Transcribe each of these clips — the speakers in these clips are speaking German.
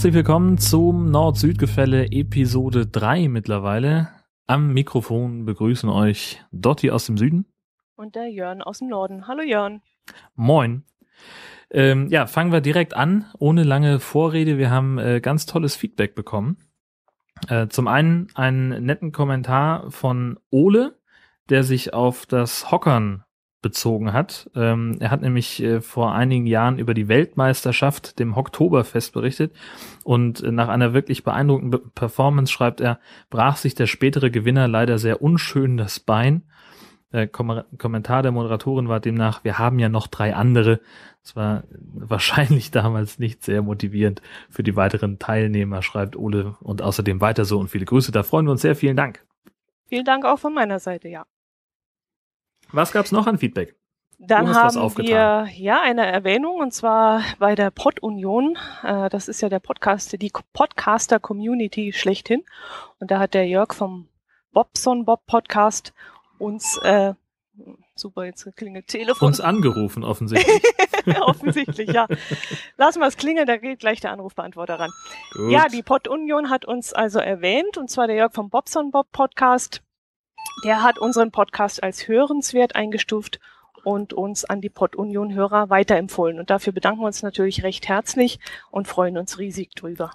Herzlich willkommen zum Nord-Süd-Gefälle Episode 3 mittlerweile. Am Mikrofon begrüßen euch Dotti aus dem Süden. Und der Jörn aus dem Norden. Hallo Jörn. Moin. Ähm, ja, fangen wir direkt an, ohne lange Vorrede. Wir haben äh, ganz tolles Feedback bekommen. Äh, zum einen einen netten Kommentar von Ole, der sich auf das Hockern bezogen hat. Ähm, er hat nämlich äh, vor einigen Jahren über die Weltmeisterschaft, dem Oktoberfest, berichtet und äh, nach einer wirklich beeindruckenden Be Performance schreibt er, brach sich der spätere Gewinner leider sehr unschön das Bein. Der Kom Kommentar der Moderatorin war demnach, wir haben ja noch drei andere. Das war wahrscheinlich damals nicht sehr motivierend für die weiteren Teilnehmer, schreibt Ole und außerdem weiter so und viele Grüße. Da freuen wir uns sehr. Vielen Dank. Vielen Dank auch von meiner Seite, ja. Was gab's noch an Feedback? Dann haben wir ja eine Erwähnung und zwar bei der Pod-Union. Äh, das ist ja der Podcast, die Podcaster-Community schlechthin. Und da hat der Jörg vom Bobson Bob Podcast uns äh, super, jetzt klingelt Telefon. Uns angerufen, offensichtlich. offensichtlich, ja. Lassen wir es klingeln, da geht gleich der Anrufbeantworter ran. Gut. Ja, die Pod-Union hat uns also erwähnt, und zwar der Jörg vom Bobson Bob Podcast der hat unseren Podcast als hörenswert eingestuft und uns an die Pod-Union-Hörer weiterempfohlen. Und dafür bedanken wir uns natürlich recht herzlich und freuen uns riesig drüber.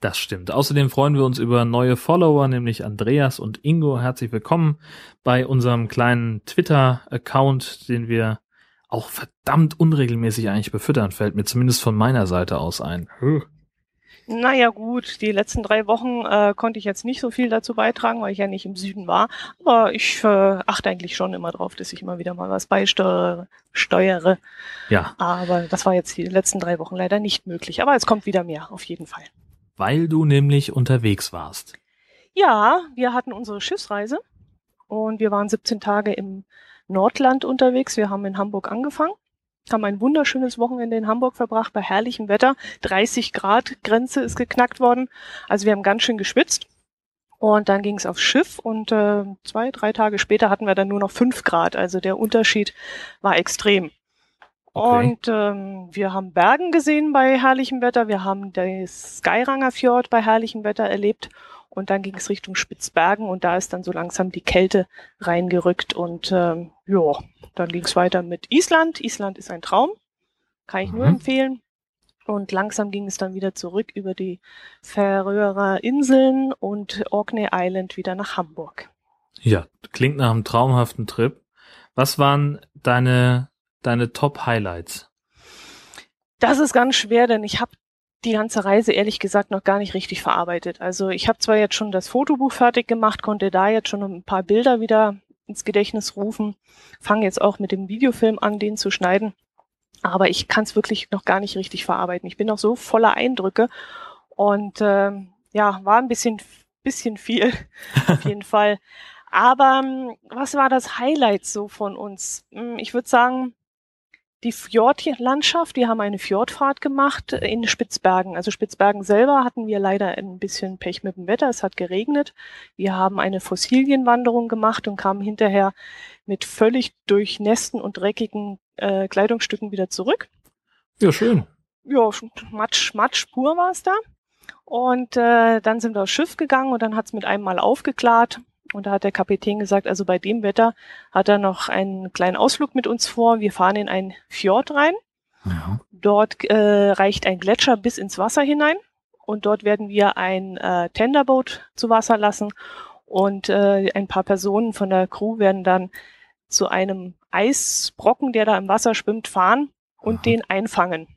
Das stimmt. Außerdem freuen wir uns über neue Follower, nämlich Andreas und Ingo. Herzlich willkommen bei unserem kleinen Twitter-Account, den wir auch verdammt unregelmäßig eigentlich befüttern, fällt mir zumindest von meiner Seite aus ein. Naja gut, die letzten drei Wochen äh, konnte ich jetzt nicht so viel dazu beitragen, weil ich ja nicht im Süden war. Aber ich äh, achte eigentlich schon immer drauf, dass ich immer wieder mal was beisteuere. Steuere. Ja. Aber das war jetzt die letzten drei Wochen leider nicht möglich. Aber es kommt wieder mehr, auf jeden Fall. Weil du nämlich unterwegs warst. Ja, wir hatten unsere Schiffsreise und wir waren 17 Tage im Nordland unterwegs. Wir haben in Hamburg angefangen haben ein wunderschönes Wochenende in Hamburg verbracht bei herrlichem Wetter. 30 Grad Grenze ist geknackt worden. Also wir haben ganz schön geschwitzt. Und dann ging es aufs Schiff und äh, zwei, drei Tage später hatten wir dann nur noch fünf Grad. Also der Unterschied war extrem. Okay. Und ähm, wir haben Bergen gesehen bei herrlichem Wetter. Wir haben das Skyranger Fjord bei herrlichem Wetter erlebt. Und dann ging es Richtung Spitzbergen und da ist dann so langsam die Kälte reingerückt und ähm, ja, dann ging es weiter mit Island. Island ist ein Traum, kann ich mhm. nur empfehlen. Und langsam ging es dann wieder zurück über die Färöer Inseln und Orkney Island wieder nach Hamburg. Ja, klingt nach einem traumhaften Trip. Was waren deine, deine Top-Highlights? Das ist ganz schwer, denn ich habe die ganze Reise ehrlich gesagt noch gar nicht richtig verarbeitet. Also ich habe zwar jetzt schon das Fotobuch fertig gemacht, konnte da jetzt schon ein paar Bilder wieder ins Gedächtnis rufen, fange jetzt auch mit dem Videofilm an, den zu schneiden. Aber ich kann es wirklich noch gar nicht richtig verarbeiten. Ich bin noch so voller Eindrücke und äh, ja, war ein bisschen, bisschen viel auf jeden Fall. Aber was war das Highlight so von uns? Hm, ich würde sagen, die Fjordlandschaft, wir haben eine Fjordfahrt gemacht in Spitzbergen. Also Spitzbergen selber hatten wir leider ein bisschen Pech mit dem Wetter. Es hat geregnet. Wir haben eine Fossilienwanderung gemacht und kamen hinterher mit völlig durchnässten und dreckigen äh, Kleidungsstücken wieder zurück. Ja, schön. Ja, Matsch, Matsch pur war es da. Und äh, dann sind wir aufs Schiff gegangen und dann hat es mit einem Mal aufgeklärt. Und da hat der Kapitän gesagt, also bei dem Wetter hat er noch einen kleinen Ausflug mit uns vor. Wir fahren in ein Fjord rein. Ja. Dort äh, reicht ein Gletscher bis ins Wasser hinein. Und dort werden wir ein äh, Tenderboot zu Wasser lassen. Und äh, ein paar Personen von der Crew werden dann zu einem Eisbrocken, der da im Wasser schwimmt, fahren und Aha. den einfangen.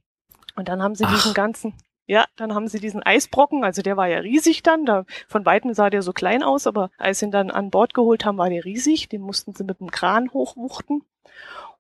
Und dann haben sie Ach. diesen ganzen, ja, dann haben sie diesen Eisbrocken, also der war ja riesig dann, da von weitem sah der so klein aus, aber als sie ihn dann an Bord geholt haben, war der riesig, den mussten sie mit dem Kran hochwuchten.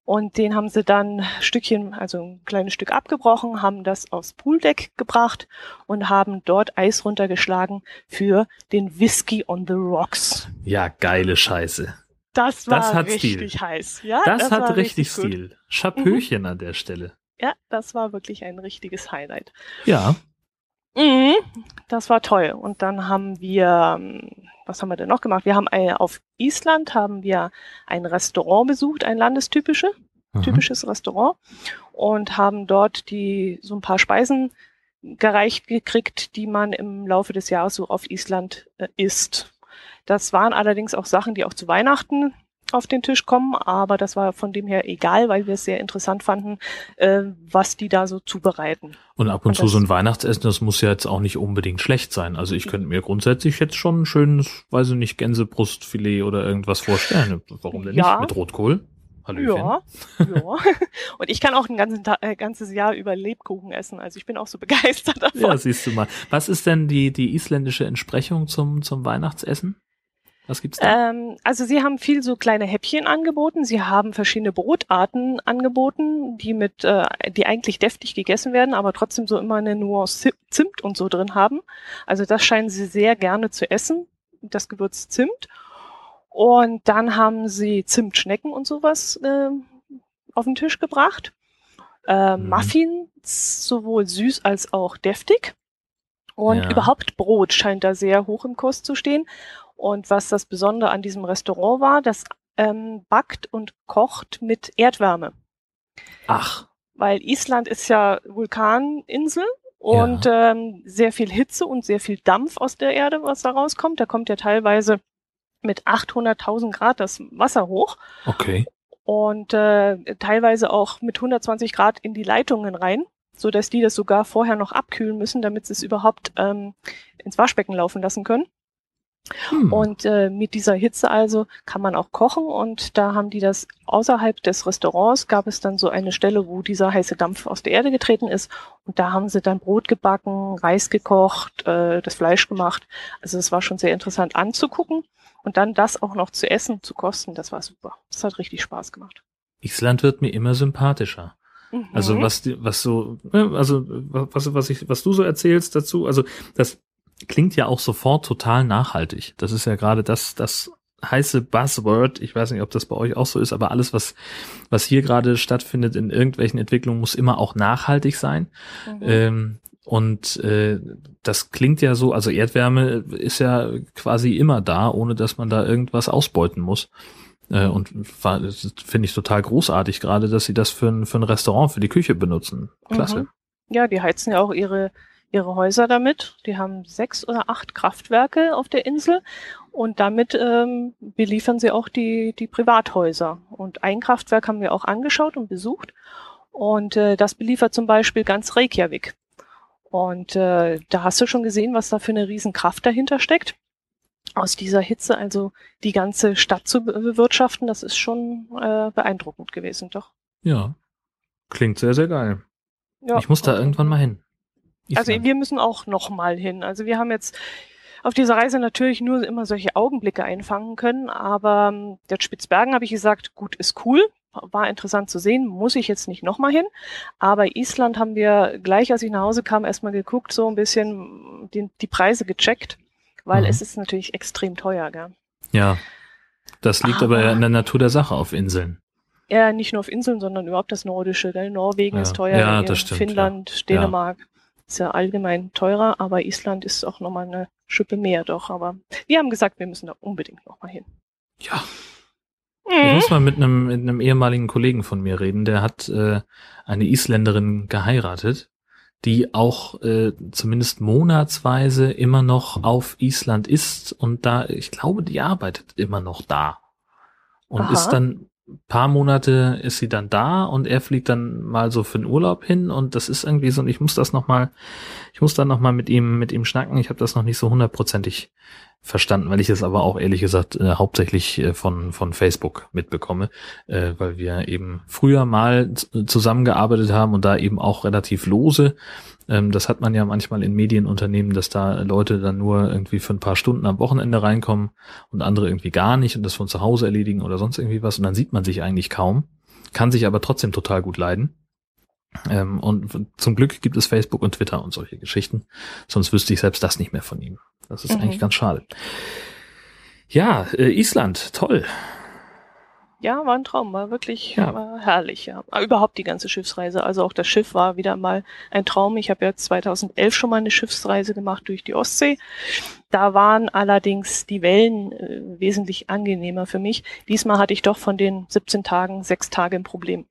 Und den haben sie dann Stückchen, also ein kleines Stück abgebrochen, haben das aufs Pooldeck gebracht und haben dort Eis runtergeschlagen für den Whisky on the Rocks. Ja, geile Scheiße. Das war das richtig Stil. heiß. Ja, das, das hat richtig, richtig Stil. Chapöchen mhm. an der Stelle. Ja, das war wirklich ein richtiges Highlight. Ja. Mhm, das war toll. Und dann haben wir, ähm, was haben wir denn noch gemacht? Wir haben ein, auf Island haben wir ein Restaurant besucht, ein landestypische, mhm. typisches Restaurant und haben dort die so ein paar Speisen gereicht gekriegt, die man im Laufe des Jahres so auf Island äh, isst. Das waren allerdings auch Sachen, die auch zu Weihnachten auf den Tisch kommen, aber das war von dem her egal, weil wir es sehr interessant fanden, äh, was die da so zubereiten. Und ab und, und zu so ein Weihnachtsessen, das muss ja jetzt auch nicht unbedingt schlecht sein. Also ich könnte mir grundsätzlich jetzt schon ein schönes, weiß ich nicht, Gänsebrustfilet oder irgendwas vorstellen. Warum denn ja. nicht? Mit Rotkohl? Hallöchen. Ja, ja. Und ich kann auch ein ganzen äh, ganzes Jahr über Lebkuchen essen. Also ich bin auch so begeistert davon. Ja, siehst du mal. Was ist denn die, die isländische Entsprechung zum, zum Weihnachtsessen? Was gibt's da? Ähm, also sie haben viel so kleine Häppchen angeboten. Sie haben verschiedene Brotarten angeboten, die mit, äh, die eigentlich deftig gegessen werden, aber trotzdem so immer eine Nuance Zimt und so drin haben. Also das scheinen sie sehr gerne zu essen, das Gewürz Zimt. Und dann haben sie Zimtschnecken und sowas äh, auf den Tisch gebracht. Äh, mhm. Muffins, sowohl süß als auch deftig. Und ja. überhaupt Brot scheint da sehr hoch im Kurs zu stehen. Und was das Besondere an diesem Restaurant war, das ähm, backt und kocht mit Erdwärme. Ach. Weil Island ist ja Vulkaninsel und ja. ähm, sehr viel Hitze und sehr viel Dampf aus der Erde, was da rauskommt. Da kommt ja teilweise mit 800.000 Grad das Wasser hoch. Okay. Und äh, teilweise auch mit 120 Grad in die Leitungen rein, so dass die das sogar vorher noch abkühlen müssen, damit sie es überhaupt ähm, ins Waschbecken laufen lassen können. Hm. Und äh, mit dieser Hitze also kann man auch kochen und da haben die das außerhalb des Restaurants gab es dann so eine Stelle, wo dieser heiße Dampf aus der Erde getreten ist und da haben sie dann Brot gebacken, Reis gekocht, äh, das Fleisch gemacht. Also es war schon sehr interessant anzugucken und dann das auch noch zu essen, zu kosten, das war super. Das hat richtig Spaß gemacht. Island wird mir immer sympathischer. Also mhm. was was so ne, also was was ich was du so erzählst dazu, also das klingt ja auch sofort total nachhaltig. Das ist ja gerade das, das heiße Buzzword. Ich weiß nicht, ob das bei euch auch so ist, aber alles, was, was hier gerade stattfindet in irgendwelchen Entwicklungen, muss immer auch nachhaltig sein. Mhm. Ähm, und äh, das klingt ja so, also Erdwärme ist ja quasi immer da, ohne dass man da irgendwas ausbeuten muss. Äh, und finde ich total großartig, gerade, dass sie das für ein, für ein Restaurant, für die Küche benutzen. Klasse. Mhm. Ja, die heizen ja auch ihre ihre Häuser damit. Die haben sechs oder acht Kraftwerke auf der Insel und damit ähm, beliefern sie auch die, die Privathäuser. Und ein Kraftwerk haben wir auch angeschaut und besucht und äh, das beliefert zum Beispiel ganz Reykjavik. Und äh, da hast du schon gesehen, was da für eine Riesenkraft dahinter steckt. Aus dieser Hitze also die ganze Stadt zu bewirtschaften, das ist schon äh, beeindruckend gewesen, doch. Ja, klingt sehr, sehr geil. Ja, ich muss da irgendwann mal hin. Also wir müssen auch noch mal hin. Also wir haben jetzt auf dieser Reise natürlich nur immer solche Augenblicke einfangen können, aber ähm, der Spitzbergen habe ich gesagt, gut, ist cool, war interessant zu sehen, muss ich jetzt nicht nochmal hin. Aber Island haben wir gleich, als ich nach Hause kam, erstmal geguckt, so ein bisschen die, die Preise gecheckt, weil mhm. es ist natürlich extrem teuer, gell? Ja. Das liegt aber, aber in der Natur der Sache auf Inseln. Ja, nicht nur auf Inseln, sondern überhaupt das Nordische. Gell? Norwegen ja. ist teuer, ja, das stimmt, Finnland, ja. Dänemark ist ja allgemein teurer, aber Island ist auch nochmal eine Schippe mehr doch. Aber wir haben gesagt, wir müssen da unbedingt nochmal hin. Ja. Mhm. Ich muss mal mit einem, mit einem ehemaligen Kollegen von mir reden, der hat äh, eine Isländerin geheiratet, die auch äh, zumindest monatsweise immer noch auf Island ist und da, ich glaube, die arbeitet immer noch da. Und Aha. ist dann paar Monate ist sie dann da und er fliegt dann mal so für den Urlaub hin und das ist irgendwie so und ich muss das noch mal ich muss dann noch mal mit ihm mit ihm schnacken. Ich habe das noch nicht so hundertprozentig verstanden weil ich es aber auch ehrlich gesagt äh, hauptsächlich äh, von von Facebook mitbekomme äh, weil wir eben früher mal zusammengearbeitet haben und da eben auch relativ lose ähm, das hat man ja manchmal in Medienunternehmen, dass da Leute dann nur irgendwie für ein paar Stunden am Wochenende reinkommen und andere irgendwie gar nicht und das von zu Hause erledigen oder sonst irgendwie was und dann sieht man sich eigentlich kaum, kann sich aber trotzdem total gut leiden. Ähm, und zum Glück gibt es Facebook und Twitter und solche Geschichten. Sonst wüsste ich selbst das nicht mehr von ihm. Das ist mhm. eigentlich ganz schade. Ja, äh, Island, toll. Ja, war ein Traum, war wirklich ja. war herrlich, ja. Aber überhaupt die ganze Schiffsreise, also auch das Schiff war wieder mal ein Traum. Ich habe ja 2011 schon mal eine Schiffsreise gemacht durch die Ostsee. Da waren allerdings die Wellen äh, wesentlich angenehmer für mich. Diesmal hatte ich doch von den 17 Tagen sechs Tage ein Problem.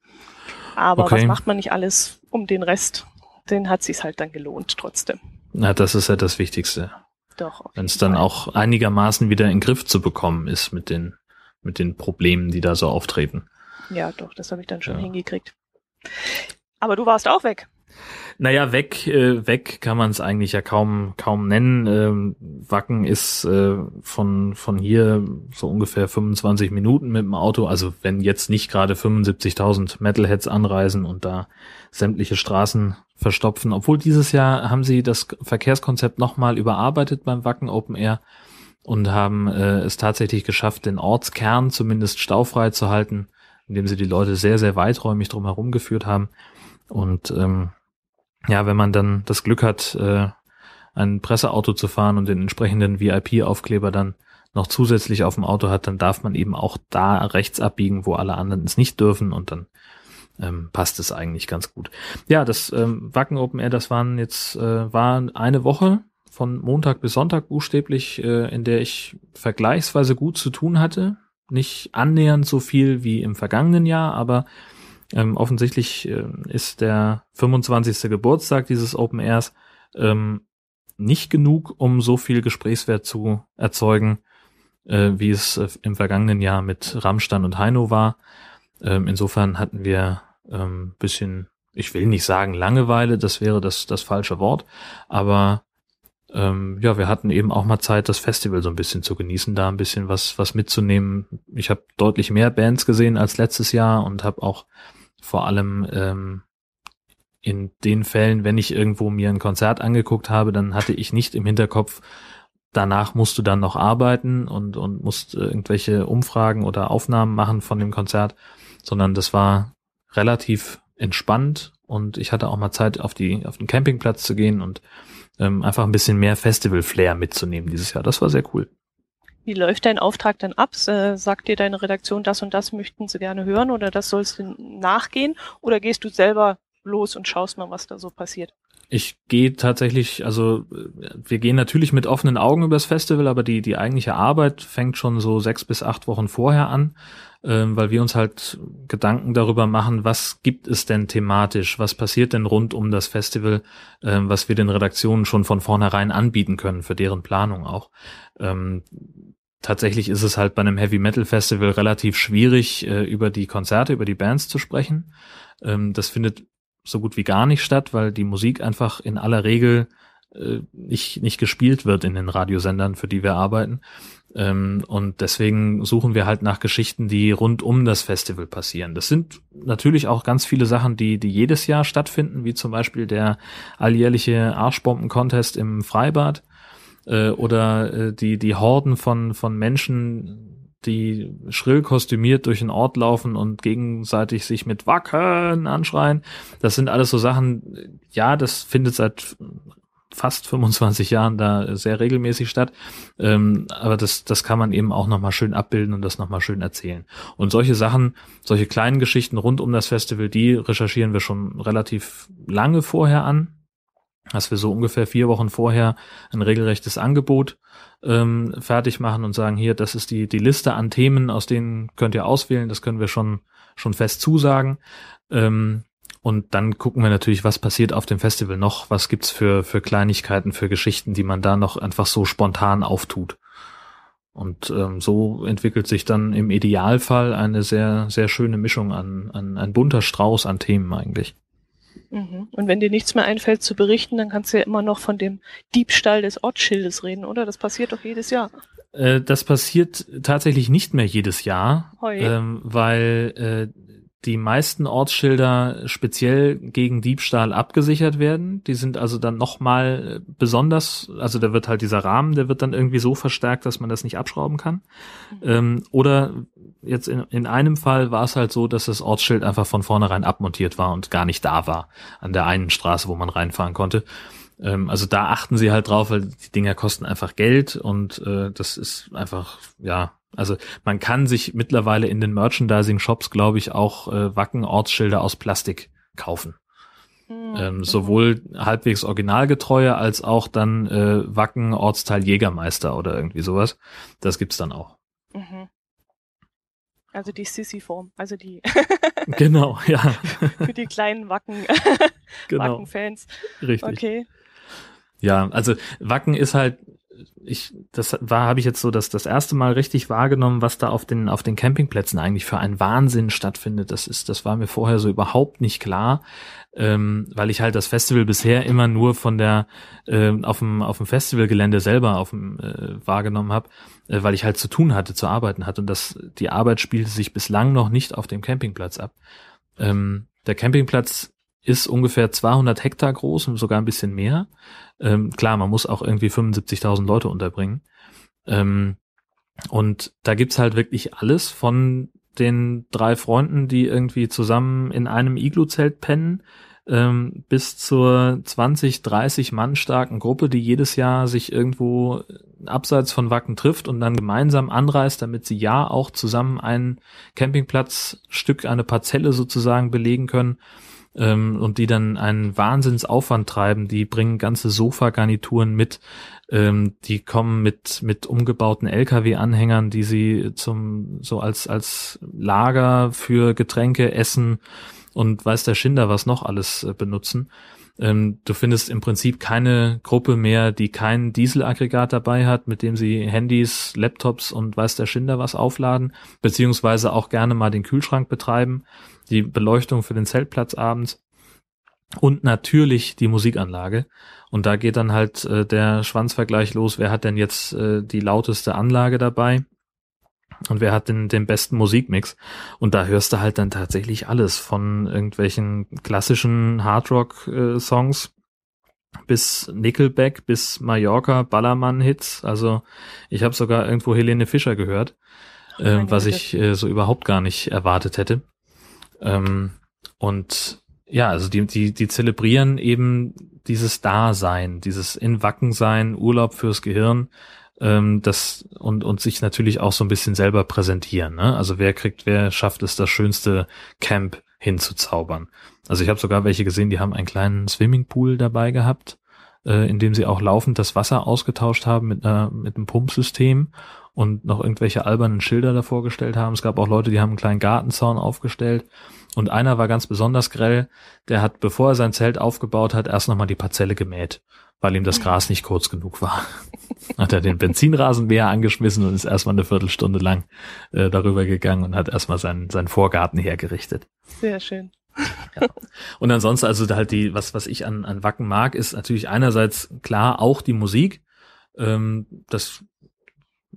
Aber okay. was macht man nicht alles, um den Rest den hat sich's halt dann gelohnt trotzdem. Na, das ist ja das Wichtigste. Doch. Wenn es dann auch einigermaßen wieder in den Griff zu bekommen ist mit den, mit den Problemen, die da so auftreten. Ja, doch, das habe ich dann schon ja. hingekriegt. Aber du warst auch weg. Naja, weg, äh, weg kann man es eigentlich ja kaum, kaum nennen. Ähm, Wacken ist äh, von, von hier so ungefähr 25 Minuten mit dem Auto. Also wenn jetzt nicht gerade 75.000 Metalheads anreisen und da sämtliche Straßen verstopfen. Obwohl dieses Jahr haben sie das Verkehrskonzept nochmal überarbeitet beim Wacken Open Air und haben äh, es tatsächlich geschafft, den Ortskern zumindest staufrei zu halten, indem sie die Leute sehr, sehr weiträumig drumherum geführt haben. Und ähm, ja, wenn man dann das Glück hat, äh, ein Presseauto zu fahren und den entsprechenden VIP-Aufkleber dann noch zusätzlich auf dem Auto hat, dann darf man eben auch da rechts abbiegen, wo alle anderen es nicht dürfen und dann ähm, passt es eigentlich ganz gut. Ja, das ähm, Wacken Open Air, das waren jetzt äh, war eine Woche von Montag bis Sonntag buchstäblich, äh, in der ich vergleichsweise gut zu tun hatte. Nicht annähernd so viel wie im vergangenen Jahr, aber ähm, offensichtlich äh, ist der 25. Geburtstag dieses Open Airs ähm, nicht genug, um so viel Gesprächswert zu erzeugen, äh, wie es äh, im vergangenen Jahr mit Rammstein und Heino war. Ähm, insofern hatten wir ähm, bisschen, ich will nicht sagen Langeweile, das wäre das, das falsche Wort, aber ähm, ja, wir hatten eben auch mal Zeit, das Festival so ein bisschen zu genießen, da ein bisschen was, was mitzunehmen. Ich habe deutlich mehr Bands gesehen als letztes Jahr und habe auch vor allem ähm, in den Fällen, wenn ich irgendwo mir ein Konzert angeguckt habe, dann hatte ich nicht im Hinterkopf, danach musst du dann noch arbeiten und, und musst irgendwelche Umfragen oder Aufnahmen machen von dem Konzert, sondern das war relativ entspannt und ich hatte auch mal Zeit, auf die, auf den Campingplatz zu gehen und ähm, einfach ein bisschen mehr Festival-Flair mitzunehmen dieses Jahr. Das war sehr cool. Wie läuft dein Auftrag denn ab? Äh, sagt dir deine Redaktion, das und das möchten sie gerne hören oder das sollst du nachgehen? Oder gehst du selber los und schaust mal, was da so passiert? Ich gehe tatsächlich, also wir gehen natürlich mit offenen Augen übers Festival, aber die, die eigentliche Arbeit fängt schon so sechs bis acht Wochen vorher an, ähm, weil wir uns halt Gedanken darüber machen, was gibt es denn thematisch, was passiert denn rund um das Festival, ähm, was wir den Redaktionen schon von vornherein anbieten können, für deren Planung auch. Ähm, tatsächlich ist es halt bei einem Heavy Metal Festival relativ schwierig, äh, über die Konzerte, über die Bands zu sprechen. Ähm, das findet so gut wie gar nicht statt, weil die Musik einfach in aller Regel äh, nicht, nicht gespielt wird in den Radiosendern, für die wir arbeiten. Ähm, und deswegen suchen wir halt nach Geschichten, die rund um das Festival passieren. Das sind natürlich auch ganz viele Sachen, die, die jedes Jahr stattfinden, wie zum Beispiel der alljährliche Arschbomben-Contest im Freibad äh, oder äh, die, die Horden von, von Menschen, die schrill kostümiert durch den Ort laufen und gegenseitig sich mit Wacken anschreien. Das sind alles so Sachen, ja, das findet seit fast 25 Jahren da sehr regelmäßig statt. Ähm, aber das, das kann man eben auch nochmal schön abbilden und das nochmal schön erzählen. Und solche Sachen, solche kleinen Geschichten rund um das Festival, die recherchieren wir schon relativ lange vorher an dass wir so ungefähr vier Wochen vorher ein regelrechtes Angebot ähm, fertig machen und sagen, hier, das ist die, die Liste an Themen, aus denen könnt ihr auswählen, das können wir schon, schon fest zusagen. Ähm, und dann gucken wir natürlich, was passiert auf dem Festival noch, was gibt's für, für Kleinigkeiten, für Geschichten, die man da noch einfach so spontan auftut. Und ähm, so entwickelt sich dann im Idealfall eine sehr, sehr schöne Mischung an, an ein bunter Strauß an Themen eigentlich. Mhm. Und wenn dir nichts mehr einfällt zu berichten, dann kannst du ja immer noch von dem Diebstahl des Ortsschildes reden, oder? Das passiert doch jedes Jahr. Äh, das passiert tatsächlich nicht mehr jedes Jahr, ähm, weil äh, die meisten Ortsschilder speziell gegen Diebstahl abgesichert werden. Die sind also dann nochmal besonders, also da wird halt dieser Rahmen, der wird dann irgendwie so verstärkt, dass man das nicht abschrauben kann. Mhm. Ähm, oder jetzt in, in einem Fall war es halt so, dass das Ortsschild einfach von vornherein abmontiert war und gar nicht da war an der einen Straße, wo man reinfahren konnte. Ähm, also da achten sie halt drauf, weil die Dinger kosten einfach Geld und äh, das ist einfach, ja, also man kann sich mittlerweile in den Merchandising-Shops, glaube ich, auch äh, Wacken-Ortsschilder aus Plastik kaufen. Mhm. Ähm, sowohl halbwegs originalgetreue als auch dann äh, Wacken Ortsteil Jägermeister oder irgendwie sowas. Das gibt's dann auch. Mhm. Also die Sissy-Form, also die. genau, ja. Für die kleinen Wacken, genau. Wacken-Fans. Richtig. Okay. Ja, also Wacken ist halt ich, das war, habe ich jetzt so das, das erste Mal richtig wahrgenommen, was da auf den, auf den Campingplätzen eigentlich für ein Wahnsinn stattfindet. Das ist, das war mir vorher so überhaupt nicht klar, ähm, weil ich halt das Festival bisher immer nur von der, äh, auf dem, auf dem Festivalgelände selber auf dem, äh, wahrgenommen habe, äh, weil ich halt zu tun hatte, zu arbeiten hatte und das, die Arbeit spielte sich bislang noch nicht auf dem Campingplatz ab. Ähm, der Campingplatz ist ungefähr 200 Hektar groß und sogar ein bisschen mehr. Ähm, klar, man muss auch irgendwie 75.000 Leute unterbringen. Ähm, und da gibt's halt wirklich alles von den drei Freunden, die irgendwie zusammen in einem Iglu-Zelt pennen, ähm, bis zur 20, 30 Mann starken Gruppe, die jedes Jahr sich irgendwo abseits von Wacken trifft und dann gemeinsam anreist, damit sie ja auch zusammen ein Campingplatzstück, eine Parzelle sozusagen belegen können ähm, und die dann einen Wahnsinnsaufwand treiben. Die bringen ganze Sofagarnituren mit, ähm, die kommen mit mit umgebauten LKW-Anhängern, die sie zum so als als Lager für Getränke, Essen und weiß der Schinder was noch alles äh, benutzen. Ähm, du findest im Prinzip keine Gruppe mehr, die kein Dieselaggregat dabei hat, mit dem sie Handys, Laptops und weiß der Schinder was aufladen, beziehungsweise auch gerne mal den Kühlschrank betreiben die Beleuchtung für den Zeltplatz abends und natürlich die Musikanlage. Und da geht dann halt äh, der Schwanzvergleich los, wer hat denn jetzt äh, die lauteste Anlage dabei und wer hat den, den besten Musikmix. Und da hörst du halt dann tatsächlich alles von irgendwelchen klassischen Hardrock-Songs äh, bis Nickelback bis Mallorca Ballermann-Hits. Also ich habe sogar irgendwo Helene Fischer gehört, äh, was ich äh, so überhaupt gar nicht erwartet hätte. Ähm, und ja, also die, die, die zelebrieren eben dieses Dasein, dieses in Wacken sein, Urlaub fürs Gehirn, ähm, das und, und sich natürlich auch so ein bisschen selber präsentieren. Ne? Also wer kriegt, wer schafft es, das schönste Camp hinzuzaubern. Also ich habe sogar welche gesehen, die haben einen kleinen Swimmingpool dabei gehabt, äh, in dem sie auch laufend das Wasser ausgetauscht haben mit, einer, mit einem Pumpsystem und noch irgendwelche albernen Schilder davor gestellt haben. Es gab auch Leute, die haben einen kleinen Gartenzaun aufgestellt. Und einer war ganz besonders grell, der hat, bevor er sein Zelt aufgebaut hat, erst nochmal die Parzelle gemäht, weil ihm das Gras nicht kurz genug war. hat er den Benzinrasenmäher angeschmissen und ist erstmal eine Viertelstunde lang äh, darüber gegangen und hat erstmal seinen, seinen Vorgarten hergerichtet. Sehr schön. Ja. Und ansonsten, also halt die, was, was ich an, an Wacken mag, ist natürlich einerseits klar auch die Musik. Ähm, das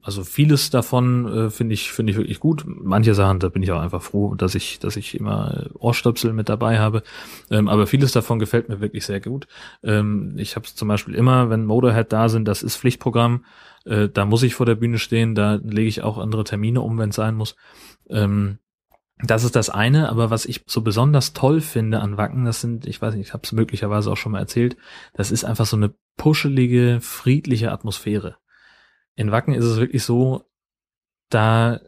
also vieles davon äh, finde ich finde ich wirklich gut. Manche Sachen, da bin ich auch einfach froh, dass ich dass ich immer Ohrstöpsel mit dabei habe. Ähm, aber vieles davon gefällt mir wirklich sehr gut. Ähm, ich habe zum Beispiel immer, wenn Motorhead da sind, das ist Pflichtprogramm. Äh, da muss ich vor der Bühne stehen. Da lege ich auch andere Termine um, wenn es sein muss. Ähm, das ist das eine, aber was ich so besonders toll finde an Wacken, das sind, ich weiß nicht, ich habe es möglicherweise auch schon mal erzählt, das ist einfach so eine puschelige, friedliche Atmosphäre in Wacken ist es wirklich so, da,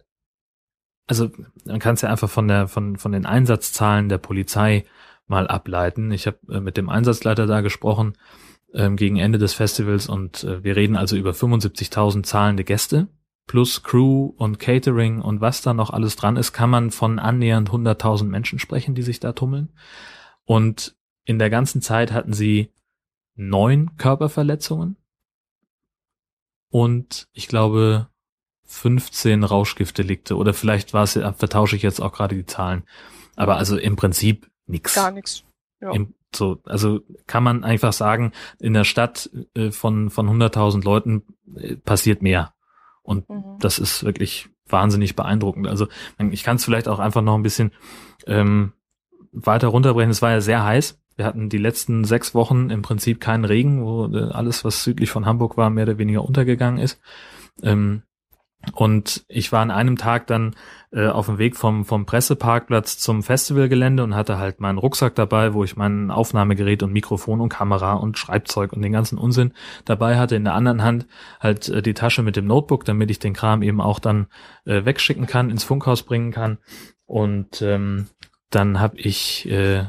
also man kann es ja einfach von der, von, von den Einsatzzahlen der Polizei mal ableiten. Ich habe äh, mit dem Einsatzleiter da gesprochen ähm, gegen Ende des Festivals und äh, wir reden also über 75.000 zahlende Gäste plus Crew und Catering und was da noch alles dran ist, kann man von annähernd 100.000 Menschen sprechen, die sich da tummeln. Und in der ganzen Zeit hatten sie neun Körperverletzungen und ich glaube 15 Rauschgiftdelikte oder vielleicht war es, vertausche ich jetzt auch gerade die Zahlen. Aber also im Prinzip nichts. Gar nichts. Ja. so, also kann man einfach sagen, in der Stadt äh, von, von 100.000 Leuten äh, passiert mehr. Und mhm. das ist wirklich wahnsinnig beeindruckend. Also ich kann es vielleicht auch einfach noch ein bisschen ähm, weiter runterbrechen. Es war ja sehr heiß. Wir hatten die letzten sechs Wochen im Prinzip keinen Regen, wo äh, alles, was südlich von Hamburg war, mehr oder weniger untergegangen ist. Ähm, und ich war an einem Tag dann äh, auf dem Weg vom, vom Presseparkplatz zum Festivalgelände und hatte halt meinen Rucksack dabei, wo ich mein Aufnahmegerät und Mikrofon und Kamera und Schreibzeug und den ganzen Unsinn dabei hatte. In der anderen Hand halt äh, die Tasche mit dem Notebook, damit ich den Kram eben auch dann äh, wegschicken kann, ins Funkhaus bringen kann. Und ähm, dann habe ich äh,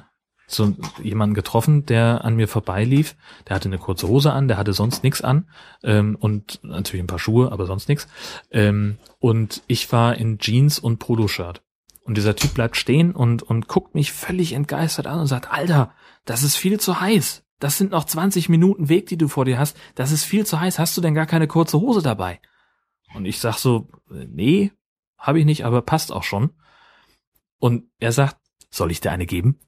so jemanden getroffen, der an mir vorbeilief. Der hatte eine kurze Hose an, der hatte sonst nichts an ähm, und natürlich ein paar Schuhe, aber sonst nichts. Ähm, und ich war in Jeans und Poloshirt. Und dieser Typ bleibt stehen und, und guckt mich völlig entgeistert an und sagt, Alter, das ist viel zu heiß. Das sind noch 20 Minuten Weg, die du vor dir hast. Das ist viel zu heiß. Hast du denn gar keine kurze Hose dabei? Und ich sag so, nee, habe ich nicht, aber passt auch schon. Und er sagt, soll ich dir eine geben?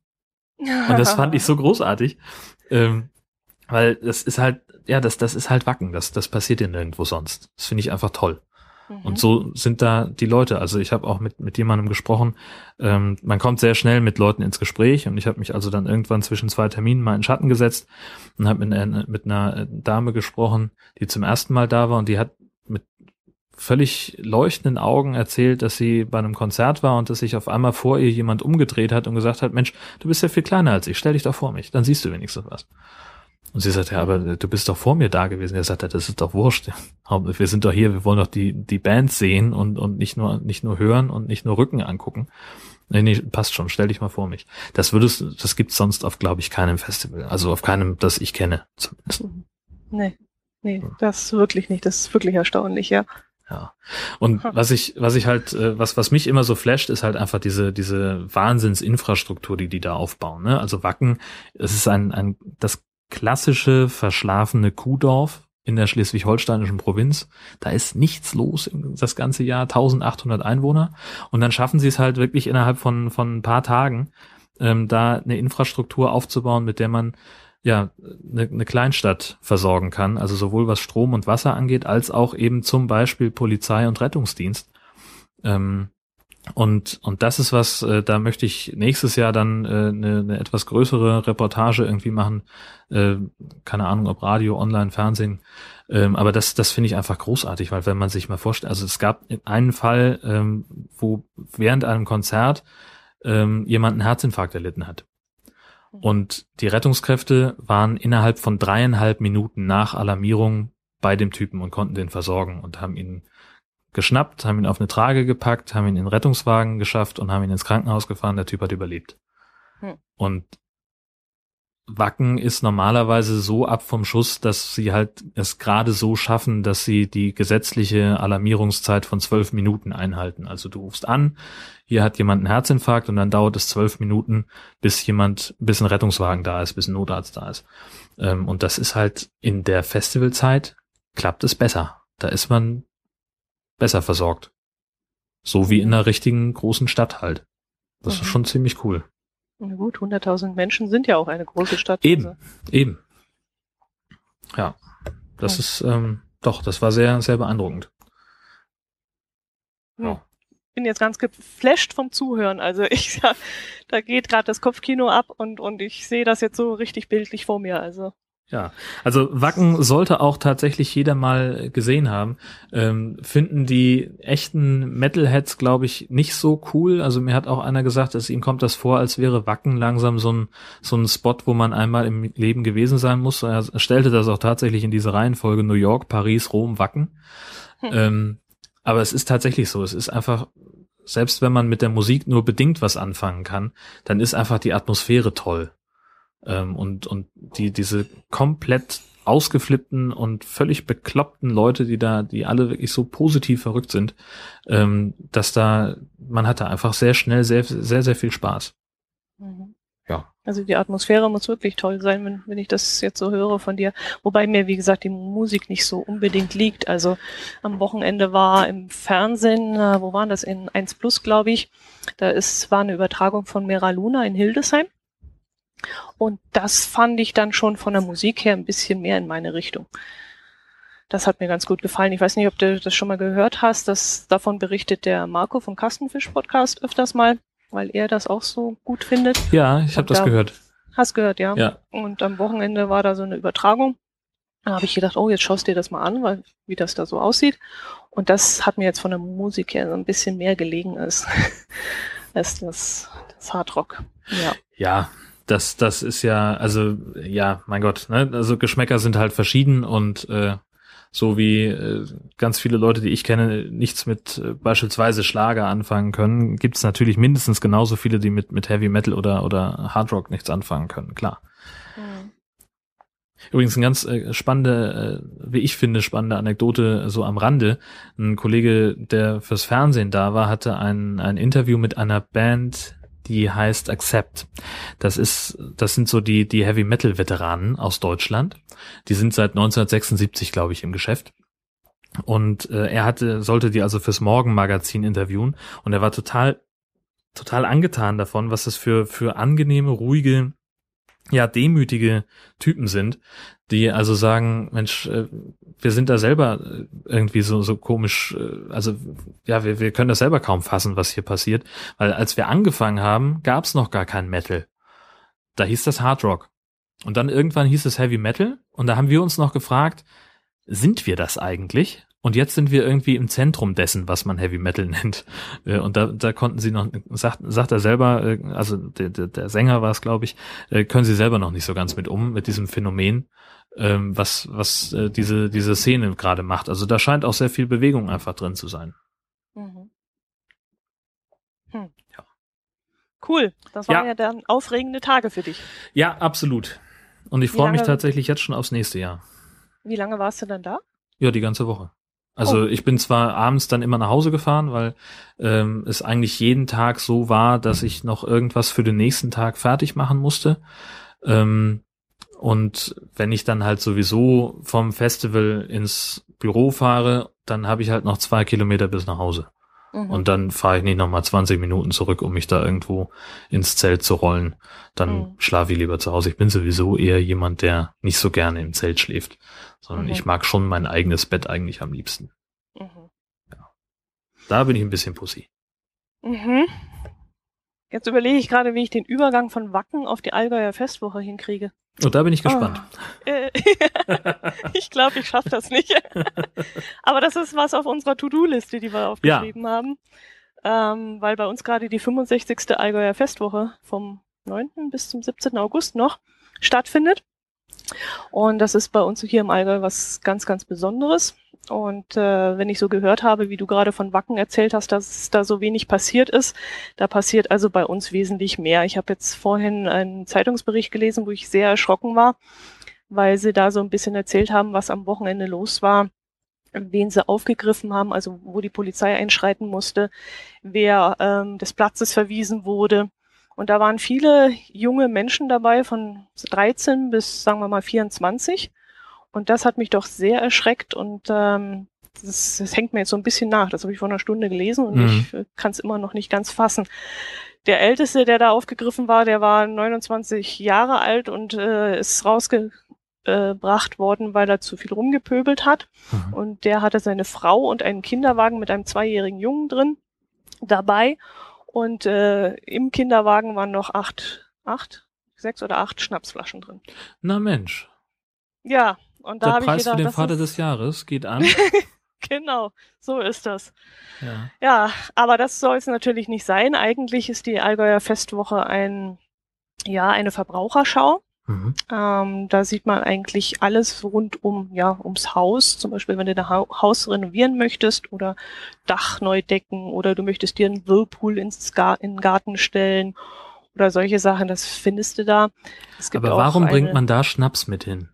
Und das fand ich so großartig. Ähm, weil das ist halt, ja, das, das ist halt Wacken. Das, das passiert ja nirgendwo sonst. Das finde ich einfach toll. Und mhm. so sind da die Leute. Also ich habe auch mit, mit jemandem gesprochen. Ähm, man kommt sehr schnell mit Leuten ins Gespräch und ich habe mich also dann irgendwann zwischen zwei Terminen mal in Schatten gesetzt und habe mit, mit einer Dame gesprochen, die zum ersten Mal da war und die hat völlig leuchtenden Augen erzählt, dass sie bei einem Konzert war und dass sich auf einmal vor ihr jemand umgedreht hat und gesagt hat, Mensch, du bist ja viel kleiner als ich, stell dich doch vor mich, dann siehst du wenigstens was. Und sie sagt, ja, aber du bist doch vor mir da gewesen. Er sagt, das ist doch wurscht. Wir sind doch hier, wir wollen doch die, die Band sehen und, und nicht nur, nicht nur hören und nicht nur Rücken angucken. Nee, nee, passt schon, stell dich mal vor mich. Das würdest, das gibt's sonst auf, glaube ich, keinem Festival. Also auf keinem, das ich kenne, zumindest. Nee, nee, das wirklich nicht. Das ist wirklich erstaunlich, ja. Ja. Und was ich, was ich halt, äh, was, was mich immer so flasht, ist halt einfach diese, diese Wahnsinnsinfrastruktur, die die da aufbauen. Ne? Also Wacken, es ist ein, ein, das klassische verschlafene Kuhdorf in der schleswig-holsteinischen Provinz. Da ist nichts los das ganze Jahr, 1800 Einwohner. Und dann schaffen sie es halt wirklich innerhalb von, von ein paar Tagen, ähm, da eine Infrastruktur aufzubauen, mit der man ja eine, eine Kleinstadt versorgen kann. Also sowohl was Strom und Wasser angeht, als auch eben zum Beispiel Polizei und Rettungsdienst. Ähm, und, und das ist was, äh, da möchte ich nächstes Jahr dann äh, eine, eine etwas größere Reportage irgendwie machen. Äh, keine Ahnung, ob Radio, Online, Fernsehen. Ähm, aber das, das finde ich einfach großartig, weil wenn man sich mal vorstellt, also es gab einen Fall, ähm, wo während einem Konzert ähm, jemand einen Herzinfarkt erlitten hat. Und die Rettungskräfte waren innerhalb von dreieinhalb Minuten nach Alarmierung bei dem Typen und konnten den versorgen und haben ihn geschnappt, haben ihn auf eine Trage gepackt, haben ihn in den Rettungswagen geschafft und haben ihn ins Krankenhaus gefahren. Der Typ hat überlebt. Hm. Und Wacken ist normalerweise so ab vom Schuss, dass sie halt es gerade so schaffen, dass sie die gesetzliche Alarmierungszeit von zwölf Minuten einhalten. Also du rufst an, hier hat jemand einen Herzinfarkt und dann dauert es zwölf Minuten, bis jemand, bis ein Rettungswagen da ist, bis ein Notarzt da ist. Ähm, und das ist halt in der Festivalzeit klappt es besser. Da ist man besser versorgt. So wie in einer richtigen großen Stadt halt. Das mhm. ist schon ziemlich cool. Na gut, 100.000 Menschen sind ja auch eine große Stadt. Eben, also. eben. Ja, das ja. ist, ähm, doch, das war sehr, sehr beeindruckend. Ja. Ich bin jetzt ganz geflasht vom Zuhören. Also ich, da geht gerade das Kopfkino ab und, und ich sehe das jetzt so richtig bildlich vor mir. Also ja, also Wacken sollte auch tatsächlich jeder mal gesehen haben. Ähm, finden die echten Metalheads, glaube ich, nicht so cool. Also mir hat auch einer gesagt, dass ihm kommt das vor, als wäre Wacken langsam so ein, so ein Spot, wo man einmal im Leben gewesen sein muss. Er stellte das auch tatsächlich in diese Reihenfolge New York, Paris, Rom, Wacken. Hm. Ähm, aber es ist tatsächlich so. Es ist einfach, selbst wenn man mit der Musik nur bedingt was anfangen kann, dann ist einfach die Atmosphäre toll. Ähm, und, und die, diese komplett ausgeflippten und völlig bekloppten Leute, die da, die alle wirklich so positiv verrückt sind, ähm, dass da, man hat da einfach sehr schnell sehr, sehr, sehr viel Spaß. Mhm. Ja. Also die Atmosphäre muss wirklich toll sein, wenn, wenn ich das jetzt so höre von dir. Wobei mir, wie gesagt, die Musik nicht so unbedingt liegt. Also am Wochenende war im Fernsehen, äh, wo waren das? In 1 Plus, glaube ich. Da ist, war eine Übertragung von Mera Luna in Hildesheim. Und das fand ich dann schon von der Musik her ein bisschen mehr in meine Richtung. Das hat mir ganz gut gefallen. Ich weiß nicht, ob du das schon mal gehört hast. Das, davon berichtet der Marco vom Kastenfisch Podcast öfters mal, weil er das auch so gut findet. Ja, ich habe das da, gehört. Hast gehört, ja. ja. Und am Wochenende war da so eine Übertragung. Da habe ich gedacht, oh, jetzt schaust dir das mal an, weil, wie das da so aussieht. Und das hat mir jetzt von der Musik her so ein bisschen mehr gelegen als, als das, das Hardrock. Ja. Ja, das, das ist ja, also ja, mein Gott, ne? also Geschmäcker sind halt verschieden und äh, so wie äh, ganz viele Leute, die ich kenne, nichts mit äh, beispielsweise Schlager anfangen können, gibt es natürlich mindestens genauso viele, die mit, mit Heavy Metal oder, oder Hard Rock nichts anfangen können, klar. Mhm. Übrigens eine ganz äh, spannende, äh, wie ich finde, spannende Anekdote so am Rande. Ein Kollege, der fürs Fernsehen da war, hatte ein, ein Interview mit einer Band, die heißt Accept. Das ist, das sind so die, die Heavy Metal Veteranen aus Deutschland. Die sind seit 1976, glaube ich, im Geschäft. Und äh, er hatte, sollte die also fürs Morgenmagazin interviewen und er war total, total angetan davon, was das für, für angenehme, ruhige, ja, demütige Typen sind, die also sagen, Mensch, äh, wir sind da selber äh, irgendwie so, so komisch, äh, also ja, wir, wir können das selber kaum fassen, was hier passiert, weil als wir angefangen haben, gab es noch gar kein Metal. Da hieß das Hard Rock. Und dann irgendwann hieß es Heavy Metal und da haben wir uns noch gefragt, sind wir das eigentlich? Und jetzt sind wir irgendwie im Zentrum dessen, was man Heavy Metal nennt. Äh, und da, da konnten sie noch, sagt, sagt er selber, äh, also der, der, der Sänger war es, glaube ich, äh, können sie selber noch nicht so ganz mit um, mit diesem Phänomen, ähm, was, was diese, diese Szene gerade macht. Also da scheint auch sehr viel Bewegung einfach drin zu sein. Mhm. Hm. Ja. Cool. Das waren ja. ja dann aufregende Tage für dich. Ja, absolut. Und ich freue mich tatsächlich jetzt schon aufs nächste Jahr. Wie lange warst du dann da? Ja, die ganze Woche. Also oh. ich bin zwar abends dann immer nach Hause gefahren, weil ähm, es eigentlich jeden Tag so war, dass ich noch irgendwas für den nächsten Tag fertig machen musste. Ähm, und wenn ich dann halt sowieso vom Festival ins Büro fahre, dann habe ich halt noch zwei Kilometer bis nach Hause. Mhm. Und dann fahre ich nicht nochmal 20 Minuten zurück, um mich da irgendwo ins Zelt zu rollen. Dann mhm. schlafe ich lieber zu Hause. Ich bin sowieso eher jemand, der nicht so gerne im Zelt schläft sondern mhm. ich mag schon mein eigenes Bett eigentlich am liebsten. Mhm. Ja. Da bin ich ein bisschen Pussy. Mhm. Jetzt überlege ich gerade, wie ich den Übergang von Wacken auf die Allgäuer Festwoche hinkriege. Und oh, da bin ich gespannt. Oh, äh, ich glaube, ich schaffe das nicht. Aber das ist was auf unserer To-Do-Liste, die wir aufgeschrieben ja. haben. Ähm, weil bei uns gerade die 65. Allgäuer Festwoche vom 9. bis zum 17. August noch stattfindet. Und das ist bei uns hier im Allgäu was ganz, ganz Besonderes. Und äh, wenn ich so gehört habe, wie du gerade von Wacken erzählt hast, dass da so wenig passiert ist, da passiert also bei uns wesentlich mehr. Ich habe jetzt vorhin einen Zeitungsbericht gelesen, wo ich sehr erschrocken war, weil sie da so ein bisschen erzählt haben, was am Wochenende los war, wen sie aufgegriffen haben, also wo die Polizei einschreiten musste, wer ähm, des Platzes verwiesen wurde. Und da waren viele junge Menschen dabei von 13 bis, sagen wir mal, 24. Und das hat mich doch sehr erschreckt und ähm, das, das hängt mir jetzt so ein bisschen nach. Das habe ich vor einer Stunde gelesen und mhm. ich äh, kann es immer noch nicht ganz fassen. Der Älteste, der da aufgegriffen war, der war 29 Jahre alt und äh, ist rausgebracht worden, weil er zu viel rumgepöbelt hat. Mhm. Und der hatte seine Frau und einen Kinderwagen mit einem zweijährigen Jungen drin dabei. Und äh, im Kinderwagen waren noch acht, acht, sechs oder acht Schnapsflaschen drin. Na Mensch. Ja, und da habe ich gedacht, für den Vater des Jahres geht an. genau, so ist das. Ja. ja, aber das soll es natürlich nicht sein. Eigentlich ist die Allgäuer Festwoche ein, ja, eine Verbraucherschau. Mhm. Ähm, da sieht man eigentlich alles rund um, ja, ums Haus. Zum Beispiel, wenn du dein Haus renovieren möchtest oder Dach neu decken oder du möchtest dir einen Whirlpool ins Gar in den Garten stellen oder solche Sachen, das findest du da. Aber warum bringt man da Schnaps mit hin?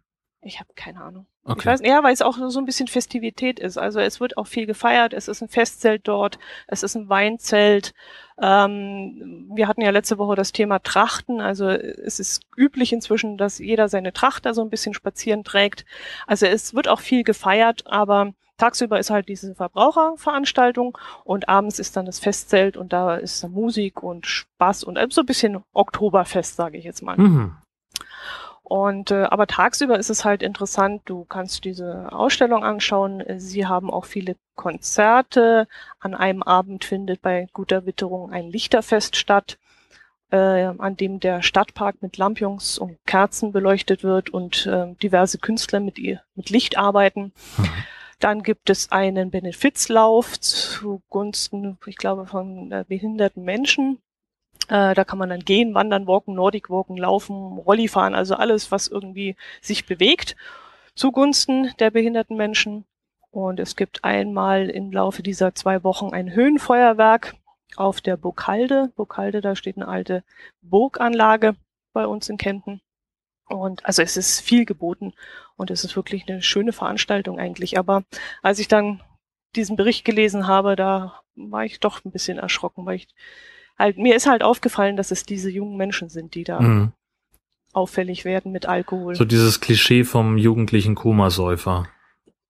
Ich habe keine Ahnung. Okay. Ich weiß, ja, weil es auch so ein bisschen Festivität ist. Also es wird auch viel gefeiert. Es ist ein Festzelt dort. Es ist ein Weinzelt. Ähm, wir hatten ja letzte Woche das Thema Trachten. Also es ist üblich inzwischen, dass jeder seine Tracht da so ein bisschen spazieren trägt. Also es wird auch viel gefeiert, aber tagsüber ist halt diese Verbraucherveranstaltung und abends ist dann das Festzelt und da ist dann Musik und Spaß und so ein bisschen Oktoberfest, sage ich jetzt mal. Mhm. Und äh, aber tagsüber ist es halt interessant, du kannst diese Ausstellung anschauen. Sie haben auch viele Konzerte. An einem Abend findet bei guter Witterung ein Lichterfest statt, äh, an dem der Stadtpark mit Lampions und Kerzen beleuchtet wird und äh, diverse Künstler mit ihr mit Licht arbeiten. Mhm. Dann gibt es einen Benefizlauf zugunsten, ich glaube, von äh, behinderten Menschen. Äh, da kann man dann gehen, wandern, walken, Nordic walken, laufen, Rolli fahren, also alles, was irgendwie sich bewegt. zugunsten der behinderten Menschen. Und es gibt einmal im Laufe dieser zwei Wochen ein Höhenfeuerwerk auf der Burghalde. Burghalde, da steht eine alte Burganlage bei uns in Kempten. Und also es ist viel geboten und es ist wirklich eine schöne Veranstaltung eigentlich. Aber als ich dann diesen Bericht gelesen habe, da war ich doch ein bisschen erschrocken, weil ich halt, mir ist halt aufgefallen, dass es diese jungen Menschen sind, die da mhm. auffällig werden mit Alkohol. So dieses Klischee vom jugendlichen Komasäufer.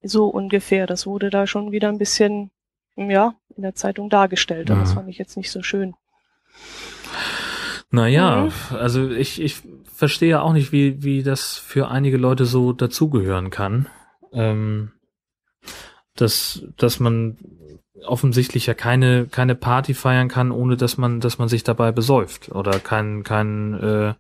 So ungefähr. Das wurde da schon wieder ein bisschen, ja, in der Zeitung dargestellt. Aber mhm. das fand ich jetzt nicht so schön. Naja, mhm. also ich, ich verstehe ja auch nicht, wie, wie das für einige Leute so dazugehören kann. Ähm, dass, dass man offensichtlich ja keine, keine Party feiern kann, ohne dass man, dass man sich dabei besäuft. Oder kein, kein, äh,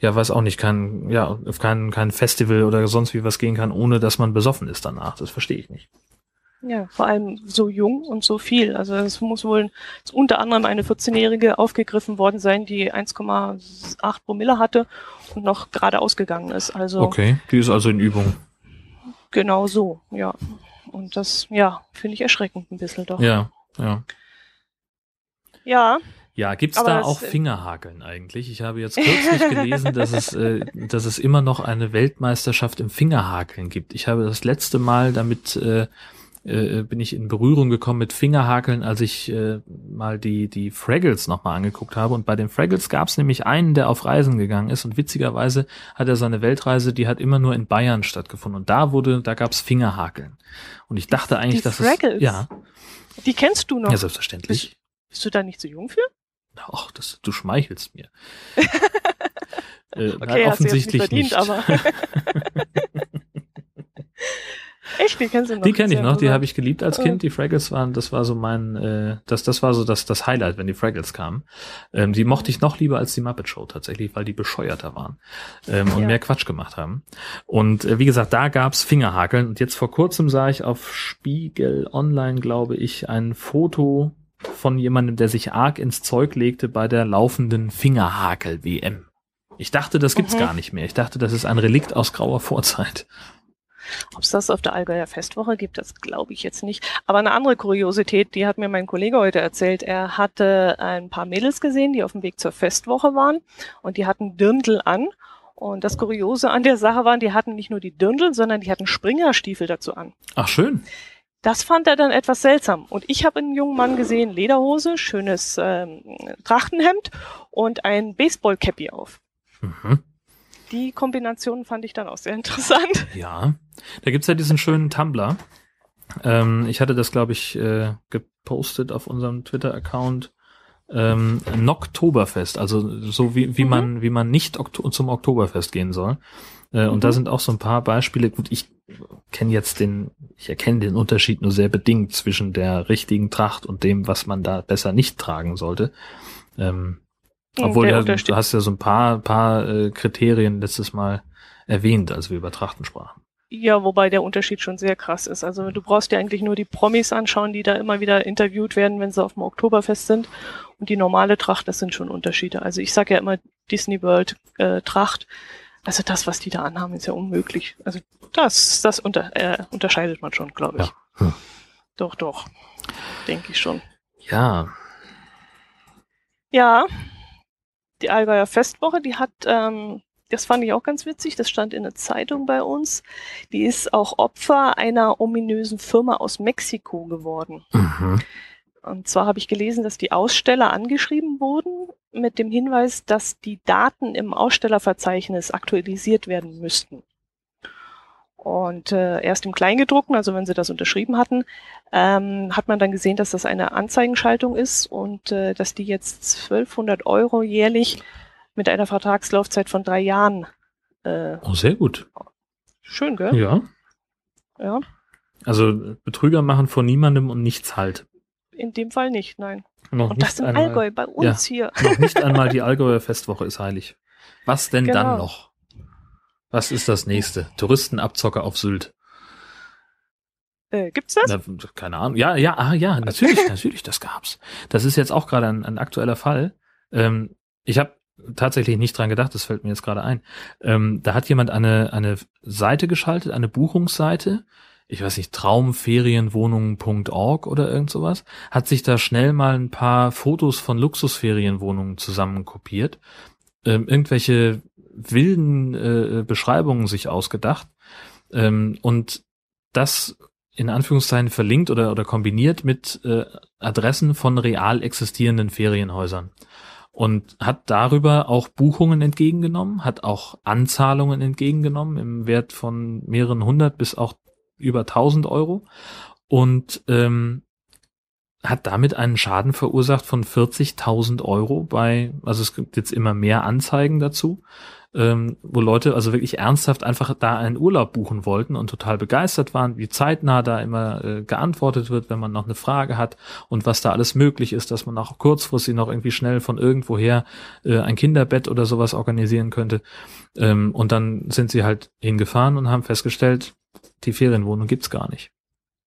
ja, weiß auch nicht, kein, ja, auf kein, kein Festival oder sonst wie was gehen kann, ohne dass man besoffen ist danach. Das verstehe ich nicht. Ja, vor allem so jung und so viel. Also es muss wohl unter anderem eine 14-Jährige aufgegriffen worden sein, die 1,8 Promille hatte und noch gerade ausgegangen ist. Also okay, die ist also in Übung. Genau so, ja. Und das, ja, finde ich erschreckend ein bisschen doch. Ja, ja. Ja. Ja, gibt's da auch äh, Fingerhakeln eigentlich? Ich habe jetzt kürzlich gelesen, dass es, äh, dass es immer noch eine Weltmeisterschaft im Fingerhakeln gibt. Ich habe das letzte Mal damit äh, äh, bin ich in Berührung gekommen mit Fingerhakeln, als ich äh, mal die, die Fraggles nochmal angeguckt habe. Und bei den Fraggles gab es nämlich einen, der auf Reisen gegangen ist. Und witzigerweise hat er seine Weltreise, die hat immer nur in Bayern stattgefunden. Und da wurde, da gab es Fingerhakeln. Und ich dachte eigentlich, die dass Fraggles? es. Ja. Die kennst du noch? Ja, selbstverständlich. Bist, bist du da nicht zu so jung für? Ach, das, du schmeichelst mir. äh, okay, offensichtlich nicht verdient, nicht. aber. Echt, die kennst du noch? Die kenne ich noch, die habe ich geliebt als Kind. Die Fraggles waren, das war so mein, äh, das, das war so das, das Highlight, wenn die Fraggles kamen. Ähm, die mochte ich noch lieber als die Muppet Show tatsächlich, weil die bescheuerter waren ähm, und ja. mehr Quatsch gemacht haben. Und äh, wie gesagt, da gab's Fingerhakeln. Und jetzt vor kurzem sah ich auf Spiegel Online, glaube ich, ein Foto von jemandem, der sich arg ins Zeug legte bei der laufenden Fingerhakel-WM. Ich dachte, das gibt's mhm. gar nicht mehr. Ich dachte, das ist ein Relikt aus grauer Vorzeit. Ob es das auf der Allgäuer Festwoche gibt, das glaube ich jetzt nicht. Aber eine andere Kuriosität, die hat mir mein Kollege heute erzählt. Er hatte ein paar Mädels gesehen, die auf dem Weg zur Festwoche waren und die hatten Dirndl an. Und das Kuriose an der Sache war, die hatten nicht nur die Dirndl, sondern die hatten Springerstiefel dazu an. Ach schön. Das fand er dann etwas seltsam. Und ich habe einen jungen Mann gesehen, Lederhose, schönes ähm, Trachtenhemd und ein Baseball-Cappy auf. Mhm die Kombination fand ich dann auch sehr interessant. Ja, da gibt's ja diesen schönen Tumblr. Ähm, ich hatte das, glaube ich, äh, gepostet auf unserem Twitter-Account. Ähm, Noktoberfest, also so wie, wie mhm. man wie man nicht Okto zum Oktoberfest gehen soll. Äh, mhm. Und da mhm. sind auch so ein paar Beispiele. Gut, ich kenne jetzt den, ich erkenne den Unterschied nur sehr bedingt zwischen der richtigen Tracht und dem, was man da besser nicht tragen sollte. Ähm, obwohl ja, du hast ja so ein paar, paar äh, Kriterien letztes Mal erwähnt, als wir über Trachten sprachen. Ja, wobei der Unterschied schon sehr krass ist. Also du brauchst dir eigentlich nur die Promis anschauen, die da immer wieder interviewt werden, wenn sie auf dem Oktoberfest sind. Und die normale Tracht, das sind schon Unterschiede. Also ich sage ja immer Disney World äh, Tracht. Also das, was die da anhaben, ist ja unmöglich. Also das, das unter, äh, unterscheidet man schon, glaube ich. Ja. Hm. Doch, doch. Denke ich schon. Ja. Ja, die Allgäuer Festwoche, die hat, ähm, das fand ich auch ganz witzig, das stand in der Zeitung bei uns, die ist auch Opfer einer ominösen Firma aus Mexiko geworden. Mhm. Und zwar habe ich gelesen, dass die Aussteller angeschrieben wurden mit dem Hinweis, dass die Daten im Ausstellerverzeichnis aktualisiert werden müssten. Und äh, erst im Kleingedruckten, also wenn sie das unterschrieben hatten, ähm, hat man dann gesehen, dass das eine Anzeigenschaltung ist und äh, dass die jetzt 1200 Euro jährlich mit einer Vertragslaufzeit von drei Jahren. Äh, oh, sehr gut. Schön, gell? Ja. Ja. Also Betrüger machen vor niemandem und nichts halt. In dem Fall nicht, nein. Noch und das im einmal, Allgäu, bei uns ja, hier. Noch nicht einmal die Allgäuer Festwoche ist heilig. Was denn genau. dann noch? Was ist das nächste? Touristenabzocker auf Sylt. Äh, gibt's das? Na, keine Ahnung. Ja, ja, ah, ja, natürlich, natürlich, das gab's. Das ist jetzt auch gerade ein, ein aktueller Fall. Ähm, ich habe tatsächlich nicht dran gedacht, das fällt mir jetzt gerade ein. Ähm, da hat jemand eine, eine Seite geschaltet, eine Buchungsseite, ich weiß nicht, traumferienwohnungen.org oder irgend sowas, hat sich da schnell mal ein paar Fotos von Luxusferienwohnungen zusammenkopiert, ähm, irgendwelche wilden äh, Beschreibungen sich ausgedacht ähm, und das in Anführungszeichen verlinkt oder, oder kombiniert mit äh, Adressen von real existierenden Ferienhäusern und hat darüber auch Buchungen entgegengenommen, hat auch Anzahlungen entgegengenommen im Wert von mehreren hundert bis auch über tausend Euro und ähm, hat damit einen Schaden verursacht von 40.000 Euro bei, also es gibt jetzt immer mehr Anzeigen dazu ähm, wo Leute also wirklich ernsthaft einfach da einen Urlaub buchen wollten und total begeistert waren, wie zeitnah da immer äh, geantwortet wird, wenn man noch eine Frage hat und was da alles möglich ist, dass man auch kurzfristig noch irgendwie schnell von irgendwoher äh, ein Kinderbett oder sowas organisieren könnte. Ähm, und dann sind sie halt hingefahren und haben festgestellt, die Ferienwohnung gibt's gar nicht.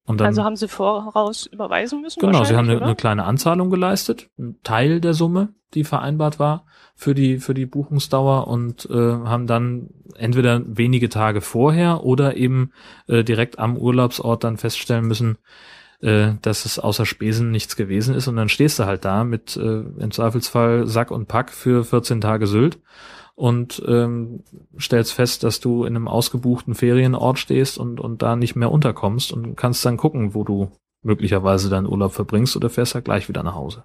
Dann, also haben sie voraus überweisen müssen? Genau, sie haben eine, eine, kleine Anzahlung geleistet, ein Teil der Summe, die vereinbart war für die für die Buchungsdauer und äh, haben dann entweder wenige Tage vorher oder eben äh, direkt am Urlaubsort dann feststellen müssen, äh, dass es außer Spesen nichts gewesen ist und dann stehst du halt da mit äh, im Zweifelsfall Sack und Pack für 14 Tage Sylt und ähm, stellst fest, dass du in einem ausgebuchten Ferienort stehst und, und da nicht mehr unterkommst und kannst dann gucken, wo du möglicherweise deinen Urlaub verbringst oder fährst halt gleich wieder nach Hause.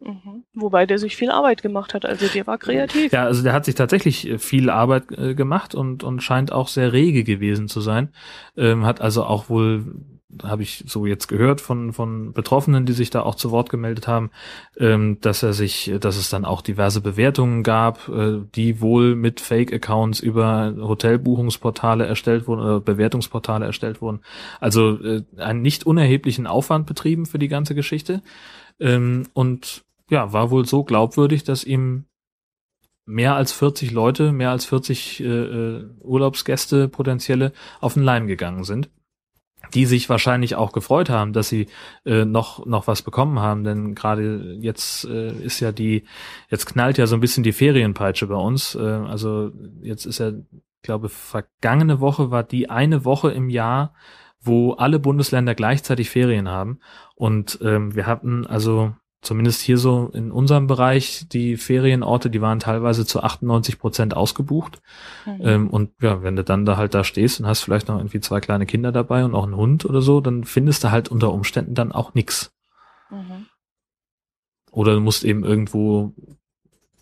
Mhm. Wobei der sich viel Arbeit gemacht hat, also der war kreativ. Ja, also der hat sich tatsächlich äh, viel Arbeit äh, gemacht und, und scheint auch sehr rege gewesen zu sein. Ähm, hat also auch wohl habe ich so jetzt gehört von, von Betroffenen, die sich da auch zu Wort gemeldet haben, ähm, dass er sich, dass es dann auch diverse Bewertungen gab, äh, die wohl mit Fake-Accounts über Hotelbuchungsportale erstellt wurden oder Bewertungsportale erstellt wurden. Also äh, einen nicht unerheblichen Aufwand betrieben für die ganze Geschichte. Ähm, und ja, war wohl so glaubwürdig, dass ihm mehr als 40 Leute, mehr als 40 äh, äh, Urlaubsgäste potenzielle auf den Leim gegangen sind die sich wahrscheinlich auch gefreut haben, dass sie äh, noch noch was bekommen haben, denn gerade jetzt äh, ist ja die jetzt knallt ja so ein bisschen die Ferienpeitsche bei uns. Äh, also jetzt ist ja, glaube vergangene Woche war die eine Woche im Jahr, wo alle Bundesländer gleichzeitig Ferien haben und ähm, wir hatten also zumindest hier so in unserem Bereich, die Ferienorte, die waren teilweise zu 98 Prozent ausgebucht. Mhm. Ähm, und ja, wenn du dann da halt da stehst und hast vielleicht noch irgendwie zwei kleine Kinder dabei und auch einen Hund oder so, dann findest du halt unter Umständen dann auch nix. Mhm. Oder du musst eben irgendwo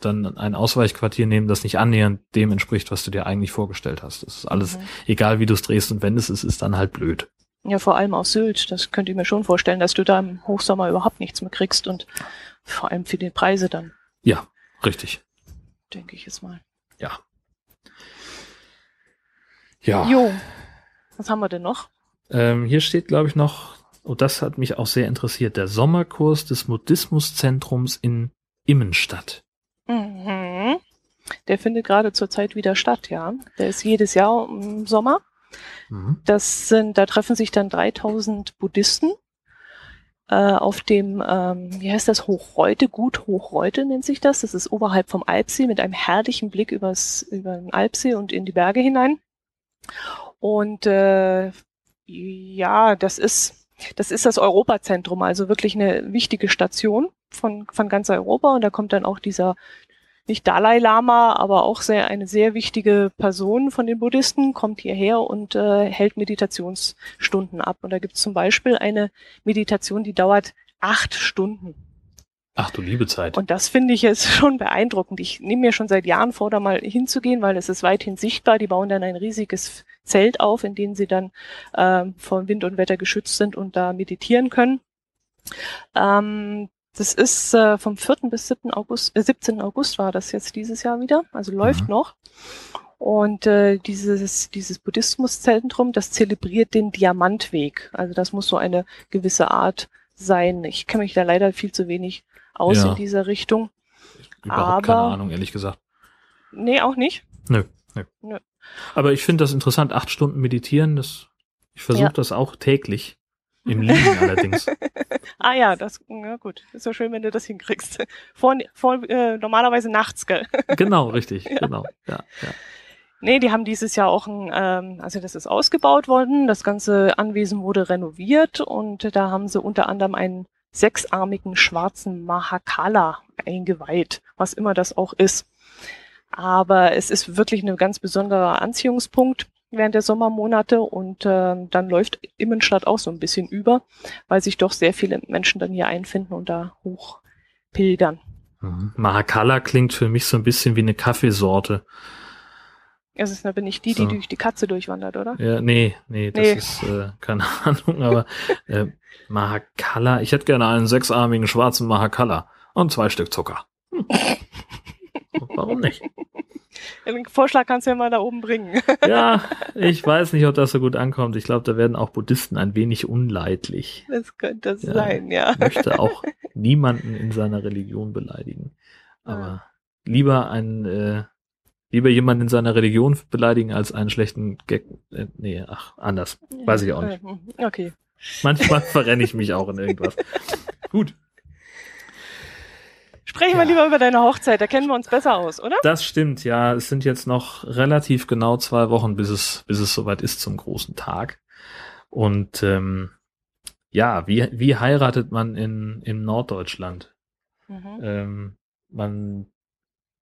dann ein Ausweichquartier nehmen, das nicht annähernd dem entspricht, was du dir eigentlich vorgestellt hast. Das ist alles, mhm. egal wie du es drehst und wendest, es ist dann halt blöd. Ja, vor allem auf Sylt. Das könnt ihr mir schon vorstellen, dass du da im Hochsommer überhaupt nichts mehr kriegst und vor allem für die Preise dann. Ja, richtig. Denke ich jetzt mal. Ja. Ja. Jo. Was haben wir denn noch? Ähm, hier steht, glaube ich, noch, und oh, das hat mich auch sehr interessiert, der Sommerkurs des Modismuszentrums in Immenstadt. Mhm. Der findet gerade zurzeit wieder statt, ja. Der ist jedes Jahr im Sommer. Mhm. Das sind, da treffen sich dann 3000 Buddhisten äh, auf dem, ähm, wie heißt das, Hochreute, Gut Hochreute nennt sich das. Das ist oberhalb vom Alpsee mit einem herrlichen Blick übers, über den Alpsee und in die Berge hinein. Und äh, ja, das ist das ist das Europazentrum, also wirklich eine wichtige Station von, von ganz Europa. Und da kommt dann auch dieser nicht Dalai Lama, aber auch sehr, eine sehr wichtige Person von den Buddhisten, kommt hierher und äh, hält Meditationsstunden ab. Und da gibt es zum Beispiel eine Meditation, die dauert acht Stunden. Ach du liebe Zeit. Und das finde ich jetzt schon beeindruckend. Ich nehme mir schon seit Jahren vor, da mal hinzugehen, weil es ist weithin sichtbar. Die bauen dann ein riesiges Zelt auf, in dem sie dann äh, vor Wind und Wetter geschützt sind und da meditieren können. Ähm, das ist äh, vom 4. bis 7. August, äh, 17. August war das jetzt dieses Jahr wieder, also läuft mhm. noch. Und äh, dieses, dieses Buddhismuszentrum, das zelebriert den Diamantweg. Also das muss so eine gewisse Art sein. Ich kenne mich da leider viel zu wenig aus ja. in dieser Richtung. Überhaupt Aber, keine Ahnung, ehrlich gesagt. Nee, auch nicht? Nö. nö. nö. Aber ich finde das interessant, acht Stunden meditieren, das, ich versuche ja. das auch täglich. Im Liegen allerdings. ah ja, das, ja gut. Ist so schön, wenn du das hinkriegst. Vor, vor äh, normalerweise nachts, gell? genau, richtig, ja. genau. Ja, ja. Nee, die haben dieses Jahr auch ein, ähm, also das ist ausgebaut worden, das ganze Anwesen wurde renoviert und da haben sie unter anderem einen sechsarmigen schwarzen Mahakala eingeweiht, was immer das auch ist. Aber es ist wirklich ein ganz besonderer Anziehungspunkt während der Sommermonate und äh, dann läuft Immenstadt auch so ein bisschen über, weil sich doch sehr viele Menschen dann hier einfinden und da hochpilgern. Mhm. Mahakala klingt für mich so ein bisschen wie eine Kaffeesorte. Es ist aber nicht die, so. die durch die Katze durchwandert, oder? Ja, nee, nee, das nee. ist äh, keine Ahnung, aber äh, Mahakala, ich hätte gerne einen sechsarmigen schwarzen Mahakala und zwei Stück Zucker. Hm. Warum nicht? Den Vorschlag kannst du ja mal da oben bringen. ja, ich weiß nicht, ob das so gut ankommt. Ich glaube, da werden auch Buddhisten ein wenig unleidlich. Das könnte das ja, sein, ja. Möchte auch niemanden in seiner Religion beleidigen. Aber ja. lieber ein, äh, lieber jemanden in seiner Religion beleidigen als einen schlechten Gag. Äh, nee, ach, anders. Weiß ich auch nicht. Okay. Manchmal verrenne ich mich auch in irgendwas. Gut. Sprechen ja. wir lieber über deine Hochzeit, da kennen wir uns besser aus, oder? Das stimmt, ja. Es sind jetzt noch relativ genau zwei Wochen, bis es, bis es soweit ist zum großen Tag. Und ähm, ja, wie, wie heiratet man in, in Norddeutschland? Mhm. Ähm, man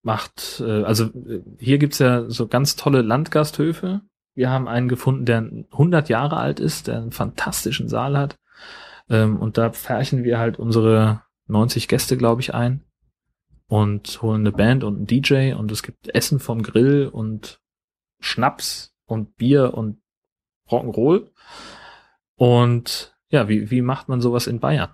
macht, äh, also äh, hier gibt's ja so ganz tolle Landgasthöfe. Wir haben einen gefunden, der 100 Jahre alt ist, der einen fantastischen Saal hat. Ähm, und da pferchen wir halt unsere 90 Gäste, glaube ich, ein und holen eine Band und einen DJ und es gibt Essen vom Grill und Schnaps und Bier und Rock'n'Roll. Und ja, wie, wie macht man sowas in Bayern?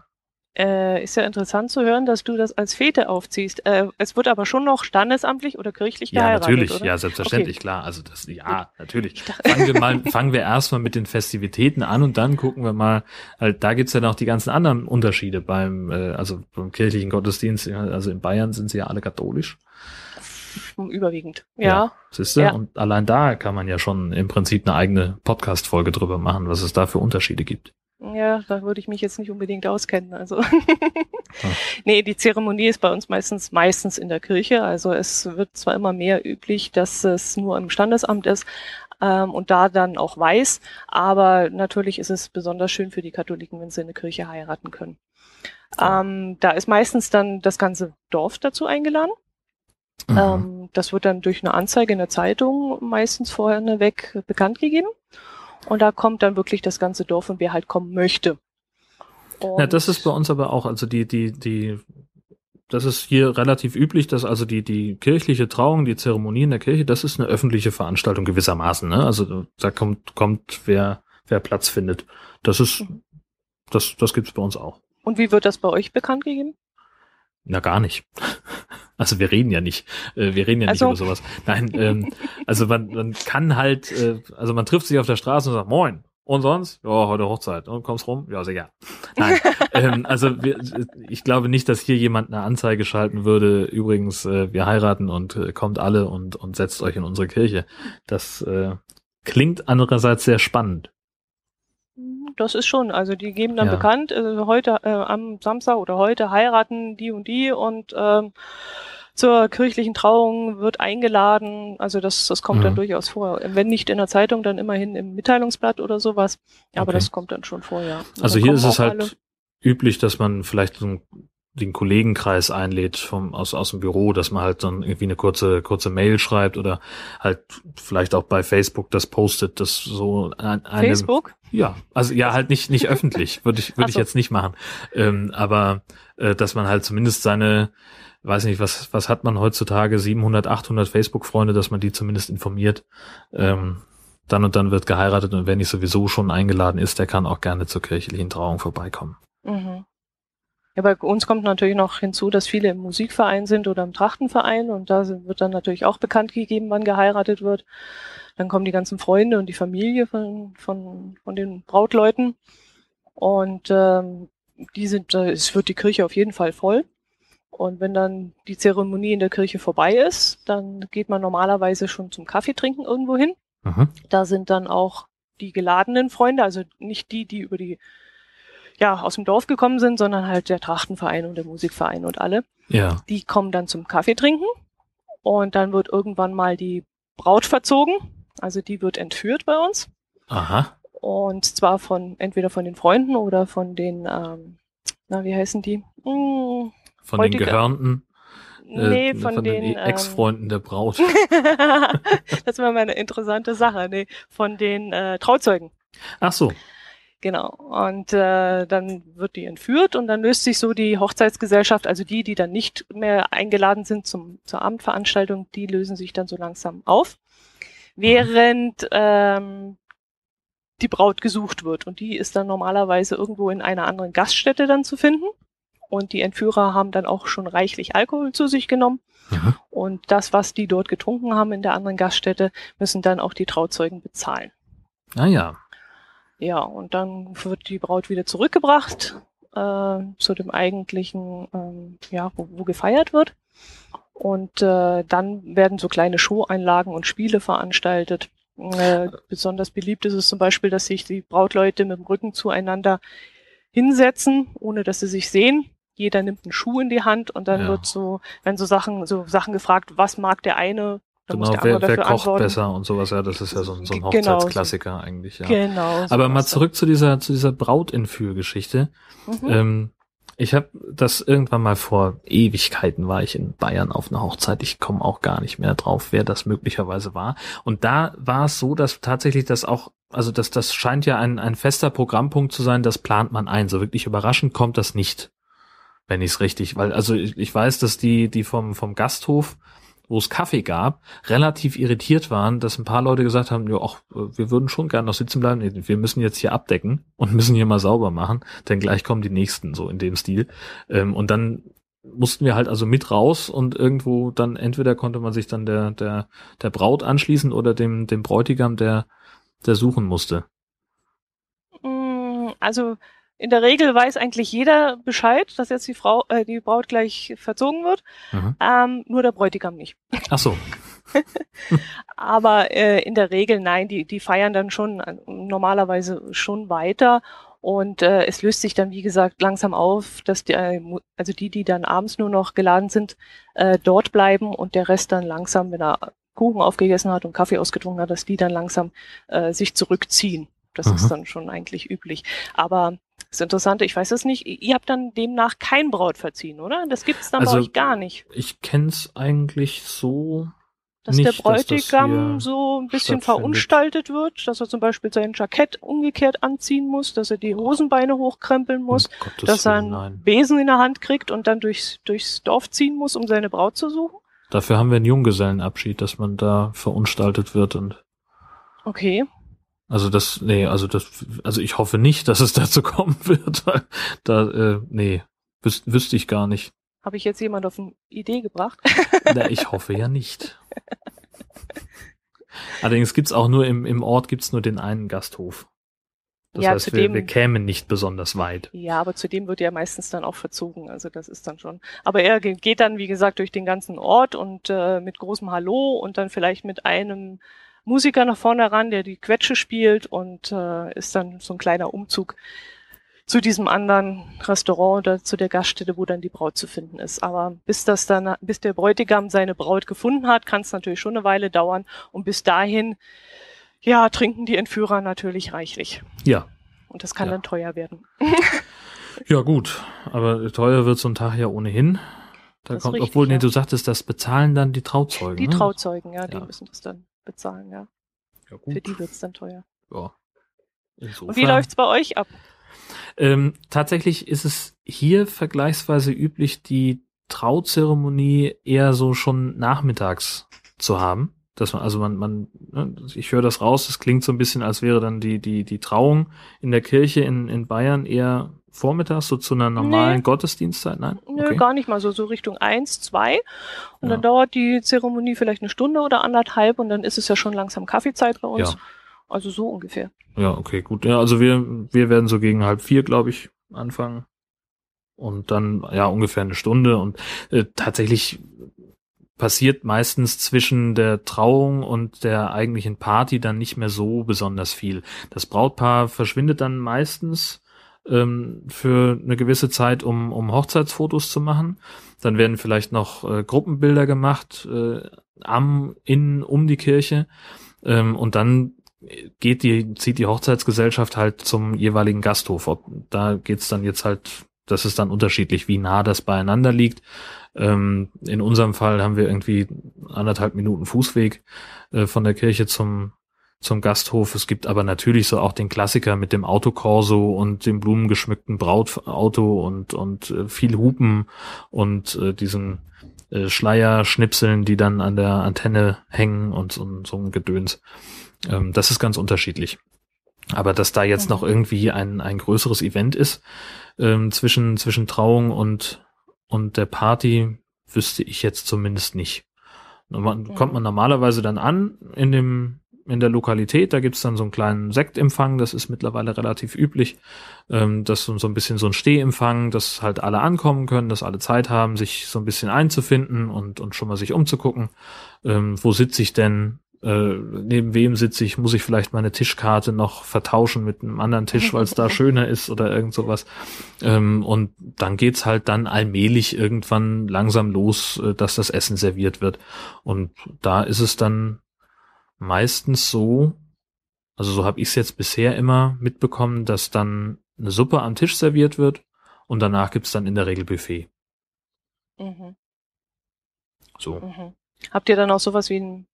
Äh, ist ja interessant zu hören, dass du das als Fete aufziehst. Äh, es wird aber schon noch standesamtlich oder kirchlich geheiratet, Ja, natürlich, oder? ja, selbstverständlich, okay. klar. Also das, ja, natürlich. Fangen wir mal, fangen wir erstmal mit den Festivitäten an und dann gucken wir mal, halt, da gibt's ja noch die ganzen anderen Unterschiede beim, äh, also beim kirchlichen Gottesdienst. Also in Bayern sind sie ja alle katholisch. Überwiegend, ja. ja siehst du? Ja. Und allein da kann man ja schon im Prinzip eine eigene Podcast-Folge drüber machen, was es da für Unterschiede gibt. Ja, da würde ich mich jetzt nicht unbedingt auskennen. Also ah. nee, die Zeremonie ist bei uns meistens meistens in der Kirche. Also es wird zwar immer mehr üblich, dass es nur im Standesamt ist ähm, und da dann auch weiß, aber natürlich ist es besonders schön für die Katholiken, wenn sie in der Kirche heiraten können. Ja. Ähm, da ist meistens dann das ganze Dorf dazu eingeladen. Mhm. Ähm, das wird dann durch eine Anzeige in der Zeitung meistens vorher weg bekannt gegeben. Und da kommt dann wirklich das ganze Dorf und wer halt kommen möchte. Und ja, das ist bei uns aber auch, also die, die, die, das ist hier relativ üblich, dass also die, die kirchliche Trauung, die Zeremonie in der Kirche, das ist eine öffentliche Veranstaltung gewissermaßen, ne? Also da kommt, kommt wer, wer Platz findet. Das ist, das, das gibt's bei uns auch. Und wie wird das bei euch bekannt gegeben? Na, gar nicht. Also wir reden ja nicht, äh, wir reden ja also. nicht über sowas. Nein, ähm, also man, man kann halt, äh, also man trifft sich auf der Straße und sagt, moin. Und sonst? Ja, heute Hochzeit. Und kommst rum? Ja, sicher. Nein, ähm, also wir, ich glaube nicht, dass hier jemand eine Anzeige schalten würde. Übrigens, äh, wir heiraten und äh, kommt alle und, und setzt euch in unsere Kirche. Das äh, klingt andererseits sehr spannend das ist schon. Also die geben dann ja. bekannt, äh, heute äh, am Samstag oder heute heiraten die und die und ähm, zur kirchlichen Trauung wird eingeladen. Also das, das kommt mhm. dann durchaus vor. Wenn nicht in der Zeitung, dann immerhin im Mitteilungsblatt oder sowas. Aber okay. das kommt dann schon vor, ja. Und also hier ist es halt alle. üblich, dass man vielleicht so ein den Kollegenkreis einlädt vom, aus, aus dem Büro, dass man halt dann irgendwie eine kurze, kurze Mail schreibt oder halt vielleicht auch bei Facebook das postet, das so eine, Facebook? Ja, also ja, halt nicht, nicht öffentlich, würde ich, würde so. ich jetzt nicht machen. Ähm, aber äh, dass man halt zumindest seine, weiß nicht, was, was hat man heutzutage, 700, 800 Facebook-Freunde, dass man die zumindest informiert. Ähm, dann und dann wird geheiratet und wer nicht sowieso schon eingeladen ist, der kann auch gerne zur kirchlichen Trauung vorbeikommen. Mhm. Ja, bei uns kommt natürlich noch hinzu, dass viele im Musikverein sind oder im Trachtenverein und da wird dann natürlich auch bekannt gegeben, wann geheiratet wird. Dann kommen die ganzen Freunde und die Familie von, von, von den Brautleuten und ähm, die sind, äh, es wird die Kirche auf jeden Fall voll. Und wenn dann die Zeremonie in der Kirche vorbei ist, dann geht man normalerweise schon zum Kaffee trinken irgendwo hin. Mhm. Da sind dann auch die geladenen Freunde, also nicht die, die über die ja, aus dem Dorf gekommen sind, sondern halt der Trachtenverein und der Musikverein und alle. Ja. Die kommen dann zum Kaffee trinken und dann wird irgendwann mal die Braut verzogen. Also die wird entführt bei uns. Aha. Und zwar von entweder von den Freunden oder von den, ähm, na, wie heißen die? Hm, Von Heutige- den Gehörnten, nee, äh, von, den, ähm, Ex-Freunden der Braut. das war mal eine interessante Sache. Nee, von den äh, Trauzeugen. Ach so. Genau. Und äh, dann wird die entführt und dann löst sich so die Hochzeitsgesellschaft, also die, die dann nicht mehr eingeladen sind zum, zur Abendveranstaltung, die lösen sich dann so langsam auf. Während ähm, die Braut gesucht wird. Und die ist dann normalerweise irgendwo in einer anderen Gaststätte dann zu finden. Und die Entführer haben dann auch schon reichlich Alkohol zu sich genommen. Mhm. Und das, was die dort getrunken haben in der anderen Gaststätte, müssen dann auch die Trauzeugen bezahlen. Ah ja. Ja, und dann wird die Braut wieder zurückgebracht äh, zu dem eigentlichen, ähm, ja, wo, wo gefeiert wird. Und äh, dann werden so kleine Show-Einlagen und Spiele veranstaltet. Äh, besonders beliebt ist es zum Beispiel, dass sich die Brautleute mit dem Rücken zueinander hinsetzen, ohne dass sie sich sehen. Jeder nimmt einen Schuh in die Hand und dann Ja. wird so, werden so Sachen, so Sachen gefragt, was mag der eine, dann Genau, wer, wer kocht antworten. besser und sowas, ja, das ist ja so ein, so ein genau so. Hochzeitsklassiker eigentlich, ja. Genau. Aber mal zurück zu dieser, zu dieser Brautentführgeschichte. dann. Mhm. Ähm, ich habe das irgendwann mal vor Ewigkeiten war ich in Bayern auf einer Hochzeit. Ich komme auch gar nicht mehr drauf, wer das möglicherweise war. Und da war es so, dass tatsächlich das auch, also das, das scheint ja ein, ein fester Programmpunkt zu sein, das plant man ein. So wirklich überraschend kommt das nicht, wenn ich es richtig, weil also ich, ich weiß, dass die, die vom, vom Gasthof wo es Kaffee gab, relativ irritiert waren, dass ein paar Leute gesagt haben, ja, wir würden schon gerne noch sitzen bleiben, wir müssen jetzt hier abdecken und müssen hier mal sauber machen, denn gleich kommen die nächsten, so in dem Stil. Ähm, und dann mussten wir halt also mit raus und irgendwo dann entweder konnte man sich dann der, der, der Braut anschließen oder dem, dem Bräutigam, der, der suchen musste. Mm, Also in der Regel weiß eigentlich jeder Bescheid, dass jetzt die Frau, äh, die Braut gleich verzogen wird, Mhm. ähm, nur der Bräutigam nicht. Ach so, Aber äh, in der Regel nein, die, die feiern dann schon äh, normalerweise schon weiter. Und äh, es löst sich dann, wie gesagt, langsam auf, dass die, äh, also die, die dann abends nur noch geladen sind, äh, dort bleiben und der Rest dann langsam, wenn er Kuchen aufgegessen hat und Kaffee ausgetrunken hat, dass die dann langsam äh, sich zurückziehen. Das Mhm. ist dann schon eigentlich üblich. Aber das Interessante, ich weiß es nicht, ihr habt dann demnach kein Brautverziehen, oder? Das gibt es dann Also, bei euch gar nicht. ich kenn's eigentlich so. Dass nicht, der dass das Bräutigam hier so ein bisschen verunstaltet wird, dass er zum Beispiel sein Jackett umgekehrt anziehen muss, dass er die Hosenbeine hochkrempeln muss, Um dass er einen nein. Besen in der Hand kriegt und dann durchs, durchs Dorf ziehen muss, um seine Braut zu suchen. Dafür haben wir einen Junggesellenabschied, dass man da verunstaltet wird und Okay. Also das, nee, also das, also ich hoffe nicht, dass es dazu kommen wird, da, äh, nee, wüs wüsste ich gar nicht. Habe ich jetzt jemand auf eine Idee gebracht? Na, ich hoffe ja nicht. Allerdings gibt's auch nur im, im Ort gibt's nur den einen Gasthof. Das Ja, heißt, wir, zudem- wir kämen nicht besonders weit. Ja, aber zudem wird ja meistens dann auch verzogen. Also das ist dann schon. Aber er ge- geht dann, wie gesagt, durch den ganzen Ort und äh, mit großem Hallo und dann vielleicht mit einem Musiker nach vorne ran, der die Quetsche spielt und äh, ist dann so ein kleiner Umzug zu diesem anderen Restaurant oder zu der Gaststätte, wo dann die Braut zu finden ist. Aber bis das dann, bis der Bräutigam seine Braut gefunden hat, kann es natürlich schon eine Weile dauern. Und bis dahin, ja, trinken die Entführer natürlich reichlich. Ja, Und das kann Ja. dann teuer werden. ja gut, aber teuer wird so ein Tag ja ohnehin. Da Das kommt, richtig, obwohl, nee, ja. du sagtest, das bezahlen dann die Trauzeugen. Die ne? Trauzeugen, ja, die Ja. müssen das dann bezahlen, ja. Ja, Für die wird's dann teuer. Ja. Insofern. Und wie läuft's bei euch ab? Ähm, tatsächlich ist es hier vergleichsweise üblich, die Trauzeremonie eher so schon nachmittags zu haben. Dass man, also man, man, ne, ich höre das raus, es klingt so ein bisschen, als wäre dann die, die, die Trauung in der Kirche in, in Bayern eher vormittags, so zu einer normalen Nee. Gottesdienstzeit, nein? Nö, gar nicht mal so, so Richtung eins, zwei. Und Ja. dann dauert die Zeremonie vielleicht eine Stunde oder anderthalb und dann ist es ja schon langsam Kaffeezeit bei uns. Ja. Also so ungefähr. Ja, okay, gut. Ja, also wir, wir werden so gegen halb vier, glaube ich, anfangen. Und dann, ja, ungefähr eine Stunde. Und äh, tatsächlich passiert meistens zwischen der Trauung und der eigentlichen Party dann nicht mehr so besonders viel. Das Brautpaar verschwindet dann meistens ähm, für eine gewisse Zeit, um, um Hochzeitsfotos zu machen. Dann werden vielleicht noch äh, Gruppenbilder gemacht, äh, am, in, um die Kirche. Ähm, und dann geht die, zieht die Hochzeitsgesellschaft halt zum jeweiligen Gasthof. Ob, da geht's dann jetzt halt, das ist dann unterschiedlich, wie nah das beieinander liegt. Ähm, in unserem Fall haben wir irgendwie anderthalb Minuten Fußweg äh, von der Kirche zum zum Gasthof. Es gibt aber natürlich so auch den Klassiker mit dem Autokorso und dem blumengeschmückten Brautauto und und äh, viel Hupen und äh, diesen äh, Schleierschnipseln, die dann an der Antenne hängen und so, so ein Gedöns. Ähm, das ist ganz unterschiedlich. Aber dass da jetzt noch irgendwie ein, ein größeres Event ist ähm, zwischen, zwischen Trauung und, und der Party, wüsste ich jetzt zumindest nicht. Kommt man normalerweise dann an in dem in der Lokalität, da gibt's dann so einen kleinen Sektempfang, das ist mittlerweile relativ üblich. Ähm, das ist so ein bisschen so ein Stehempfang, dass halt alle ankommen können, dass alle Zeit haben, sich so ein bisschen einzufinden und, und schon mal sich umzugucken. Ähm, wo sitze ich denn? Äh, neben wem sitze ich, muss ich vielleicht meine Tischkarte noch vertauschen mit einem anderen Tisch, weil es da schöner ist oder irgend sowas. Ähm, und dann geht's halt dann allmählich irgendwann langsam los, äh, dass das Essen serviert wird. Und da ist es dann meistens so, also so habe ich es jetzt bisher immer mitbekommen, dass dann eine Suppe am Tisch serviert wird und danach gibt's dann in der Regel Buffet. Mhm. So. Mhm. Habt ihr dann auch sowas wie ein,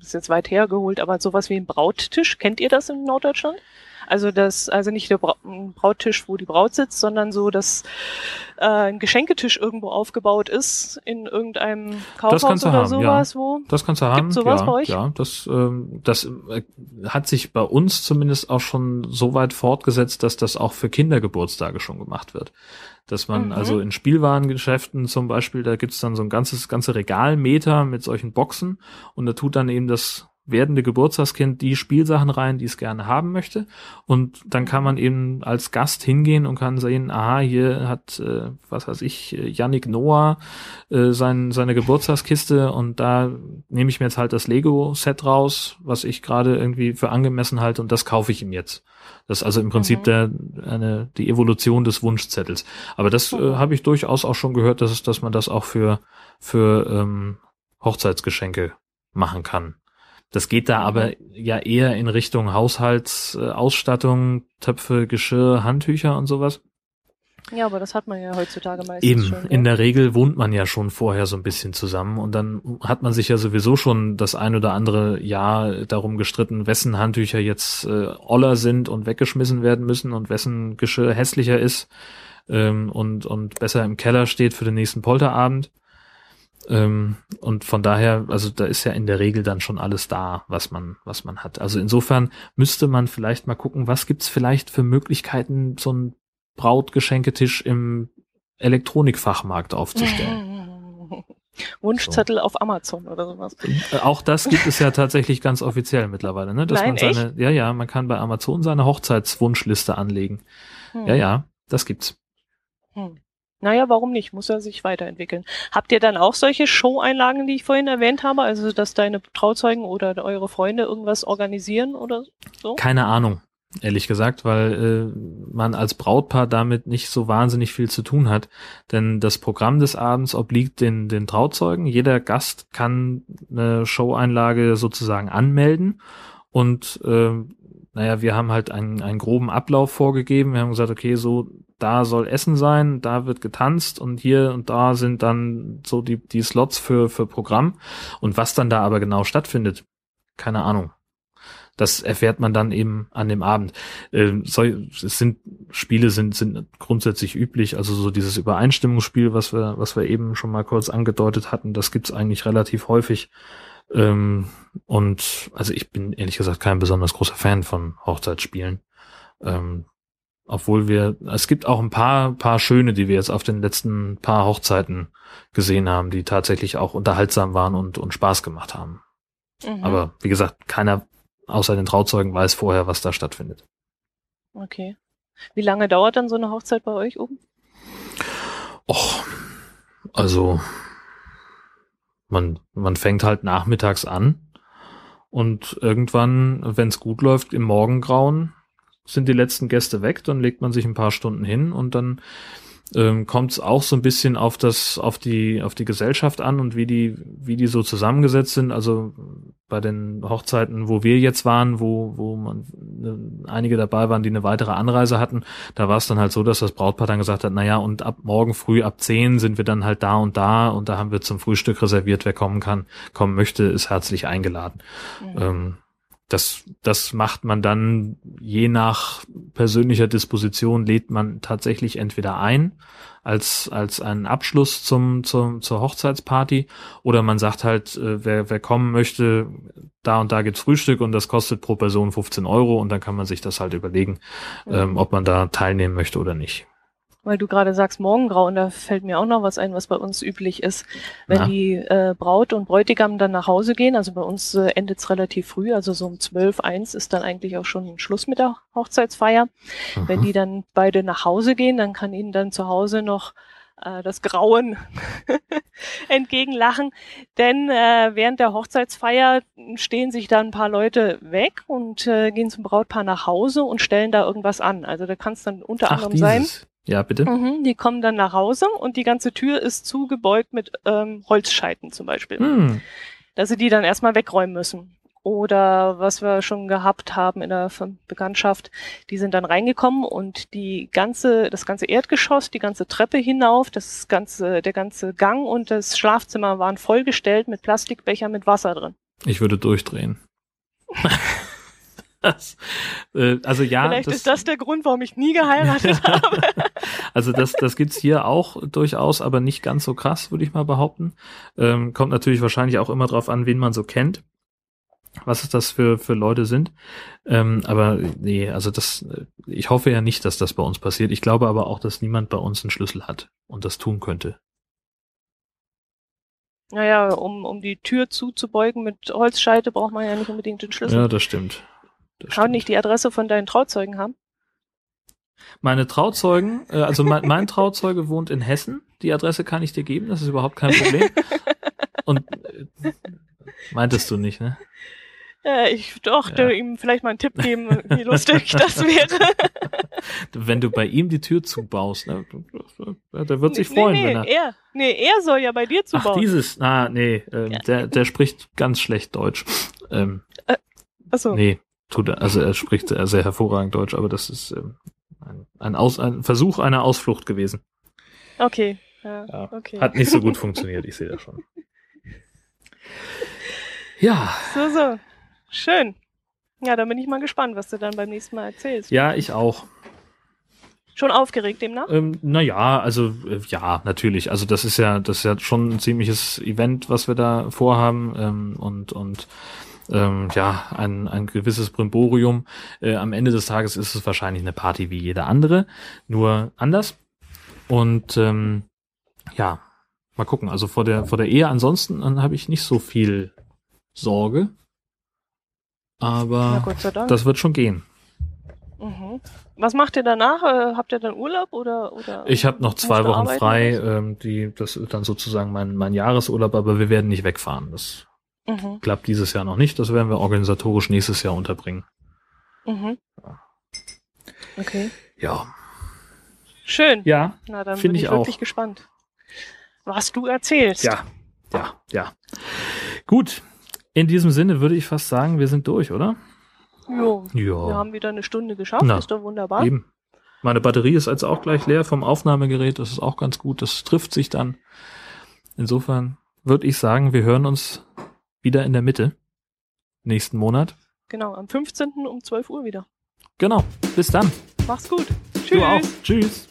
ist jetzt weit hergeholt, aber sowas wie ein Brauttisch? Kennt ihr das in Norddeutschland? Also das, also nicht der Brauttisch, wo die Braut sitzt, sondern so, dass äh, ein Geschenketisch irgendwo aufgebaut ist in irgendeinem Kaufhaus oder haben, sowas, ja. wo. Das kannst du haben. Gibt's sowas ja, bei euch? Ja, das, ähm, das äh, hat sich bei uns zumindest auch schon so weit fortgesetzt, dass das auch für Kindergeburtstage schon gemacht wird dass man mhm. also in Spielwarengeschäften zum Beispiel, da gibt's dann so ein ganzes ganze Regalmeter mit solchen Boxen und da tut dann eben das werdende Geburtstagskind die Spielsachen rein, die es gerne haben möchte. Und dann kann man eben als Gast hingehen und kann sehen, aha, hier hat, äh, was weiß ich, Yannick Noah äh, sein, seine Geburtstagskiste und da nehme ich mir jetzt halt das Lego-Set raus, was ich gerade irgendwie für angemessen halte und das kaufe ich ihm jetzt. Das ist also im Prinzip mhm. der, eine, die Evolution des Wunschzettels. Aber das äh, habe ich durchaus auch schon gehört, dass, es, dass man das auch für, für ähm, Hochzeitsgeschenke machen kann. Das geht da aber ja eher in Richtung Haushaltsausstattung, Töpfe, Geschirr, Handtücher und sowas. Ja, aber das hat man ja heutzutage meistens Eben, schon, in der Regel wohnt man ja schon vorher so ein bisschen zusammen und dann hat man sich ja sowieso schon das ein oder andere Jahr darum gestritten, wessen Handtücher jetzt äh, oller sind und weggeschmissen werden müssen und wessen Geschirr hässlicher ist ähm, und, und besser im Keller steht für den nächsten Polterabend. Ähm, und von daher, also da ist ja in der Regel dann schon alles da, was man, was man hat. Also insofern müsste man vielleicht mal gucken, was gibt's vielleicht für Möglichkeiten, so einen Brautgeschenketisch im Elektronikfachmarkt aufzustellen. Wunschzettel so. auf Amazon oder sowas. Äh, auch das gibt es ja tatsächlich ganz offiziell mittlerweile, ne? Dass Nein, man seine, echt? ja, ja, man kann bei Amazon seine Hochzeitswunschliste anlegen. Hm. Ja, ja, das gibt's. Hm. Naja, warum nicht? Muss er sich weiterentwickeln. Habt ihr dann auch solche Show-Einlagen, die ich vorhin erwähnt habe? Also, dass deine Trauzeugen oder eure Freunde irgendwas organisieren oder so? Keine Ahnung, ehrlich gesagt, weil äh, man als Brautpaar damit nicht so wahnsinnig viel zu tun hat. Denn das Programm des Abends obliegt den, den Trauzeugen. Jeder Gast kann eine Show-Einlage sozusagen anmelden und äh, naja, wir haben halt einen, einen groben Ablauf vorgegeben. Wir haben gesagt, okay, so da soll Essen sein, da wird getanzt und hier und da sind dann so die, die Slots für, für Programm. Und was dann da aber genau stattfindet, keine Ahnung. Das erfährt man dann eben an dem Abend. Ähm, so, es sind Spiele sind sind grundsätzlich üblich, also so dieses Übereinstimmungsspiel, was wir was wir eben schon mal kurz angedeutet hatten, das gibt's eigentlich relativ häufig. Ähm, und also ich bin ehrlich gesagt kein besonders großer Fan von Hochzeitsspielen. Ähm, obwohl wir, es gibt auch ein paar, paar schöne, die wir jetzt auf den letzten paar Hochzeiten gesehen haben, die tatsächlich auch unterhaltsam waren und, und Spaß gemacht haben. Mhm. Aber wie gesagt, keiner außer den Trauzeugen weiß vorher, was da stattfindet. Okay. Wie lange dauert dann so eine Hochzeit bei euch oben? Och, also man, man fängt halt nachmittags an und irgendwann, wenn es gut läuft, im Morgengrauen sind die letzten Gäste weg, dann legt man sich ein paar Stunden hin und dann ähm, kommt es auch so ein bisschen auf das, auf die, auf die Gesellschaft an und wie die, wie die so zusammengesetzt sind. Also bei den Hochzeiten, wo wir jetzt waren, wo, wo man ne, einige dabei waren, die eine weitere Anreise hatten, da war es dann halt so, dass das Brautpaar dann gesagt hat, na ja, und ab morgen früh ab zehn sind wir dann halt da und da und da haben wir zum Frühstück reserviert, wer kommen kann, kommen möchte, ist herzlich eingeladen. Mhm. Ähm, das, das macht man dann je nach persönlicher Disposition lädt man tatsächlich entweder ein als, als einen Abschluss zum, zum, zur Hochzeitsparty oder man sagt halt, äh, wer, wer kommen möchte, da und da gibt's Frühstück und das kostet pro Person 15 Euro und dann kann man sich das halt überlegen, mhm. ähm, ob man da teilnehmen möchte oder nicht weil du gerade sagst Morgengrau und da fällt mir auch noch was ein, was bei uns üblich ist. Wenn ja. die äh, Braut und Bräutigam dann nach Hause gehen, also bei uns äh, endet es relativ früh, also so um zwölf, eins ist dann eigentlich auch schon Schluss mit der Hochzeitsfeier. Mhm. Wenn die dann beide nach Hause gehen, dann kann ihnen dann zu Hause noch äh, das Grauen entgegenlachen. Denn äh, während der Hochzeitsfeier stehen sich da ein paar Leute weg und äh, gehen zum Brautpaar nach Hause und stellen da irgendwas an. Also da kann es dann unter Ach, anderem dieses. sein ja, bitte. Mhm, die kommen dann nach Hause und die ganze Tür ist zugebeugt mit ähm, Holzscheiten zum Beispiel. Hm. Dass sie die dann erstmal wegräumen müssen. Oder was wir schon gehabt haben in der Bekanntschaft, die sind dann reingekommen und die ganze, das ganze Erdgeschoss, die ganze Treppe hinauf, das ganze, der ganze Gang und das Schlafzimmer waren vollgestellt mit Plastikbecher mit Wasser drin. Ich würde durchdrehen. das, äh, also ja. Vielleicht das, ist das der Grund, warum ich nie geheiratet habe. also das, das gibt's hier auch durchaus, aber nicht ganz so krass, würde ich mal behaupten. Ähm, kommt natürlich wahrscheinlich auch immer drauf an, wen man so kennt. Was ist das für, für Leute sind. Ähm, aber nee, also das, ich hoffe ja nicht, dass das bei uns passiert. Ich glaube aber auch, dass niemand bei uns einen Schlüssel hat und das tun könnte. Naja, um, um die Tür zuzubeugen mit Holzscheite braucht man ja nicht unbedingt den Schlüssel. Ja, das stimmt. Kann nicht die Adresse von deinen Trauzeugen haben? Meine Trauzeugen, äh, also mein, mein Trauzeuge wohnt in Hessen. Die Adresse kann ich dir geben, das ist überhaupt kein Problem. Und äh, meintest du nicht, ne? Ja, ich dachte ja. ihm vielleicht mal einen Tipp geben, wie lustig das wäre. Wenn du bei ihm die Tür zubaust, ne, der wird sich freuen, nee, nee, wenn er. Er, nee, er soll ja bei dir zubauen. Ach, dieses, ah, nee, ähm, ja. der, der spricht ganz schlecht Deutsch. Ähm, äh, achso. Nee, tut er, also er spricht sehr hervorragend Deutsch, aber das ist ähm, ein, ein, Aus, ein Versuch einer Ausflucht gewesen. Okay. Ja, ja, okay. Hat nicht so gut funktioniert, ich sehe das schon. Ja. So, so. Schön. Ja, dann bin ich mal gespannt, was du dann beim nächsten Mal erzählst. Ja, ich auch. Schon aufgeregt demnach? Ähm, naja, also äh, ja, natürlich. Also das ist ja, das ist ja schon ein ziemliches Event, was wir da vorhaben. Ähm, und, und ähm, ja, ein, ein gewisses Brimborium. Äh, am Ende des Tages ist es wahrscheinlich eine Party wie jede andere, nur anders. Und ähm, ja, mal gucken. Also vor der vor der Ehe ansonsten habe ich nicht so viel Sorge. Aber das wird schon gehen. Mhm. Was macht ihr danach? Äh, habt ihr dann Urlaub oder? oder ich habe noch zwei Wochen frei. Ähm, die, das ist dann sozusagen mein, mein Jahresurlaub, aber wir werden nicht wegfahren. Das Mhm. Klappt dieses Jahr noch nicht, das werden wir organisatorisch nächstes Jahr unterbringen. Mhm. Okay. Ja. Schön. Ja. Na, dann bin ich, ich wirklich auch. gespannt, was du erzählst. Ja, ja, ja. Gut. In diesem Sinne würde ich fast sagen, wir sind durch, oder? Jo. Ja. Wir haben wieder eine Stunde geschafft, Na, ist doch wunderbar. Eben. Meine Batterie ist jetzt auch gleich leer vom Aufnahmegerät, das ist auch ganz gut, das trifft sich dann. Insofern würde ich sagen, wir hören uns wieder in der Mitte. Nächsten Monat. Genau, am 15. um 12 Uhr wieder. Genau. Bis dann. Mach's gut. Tschüss. Du auch. Tschüss.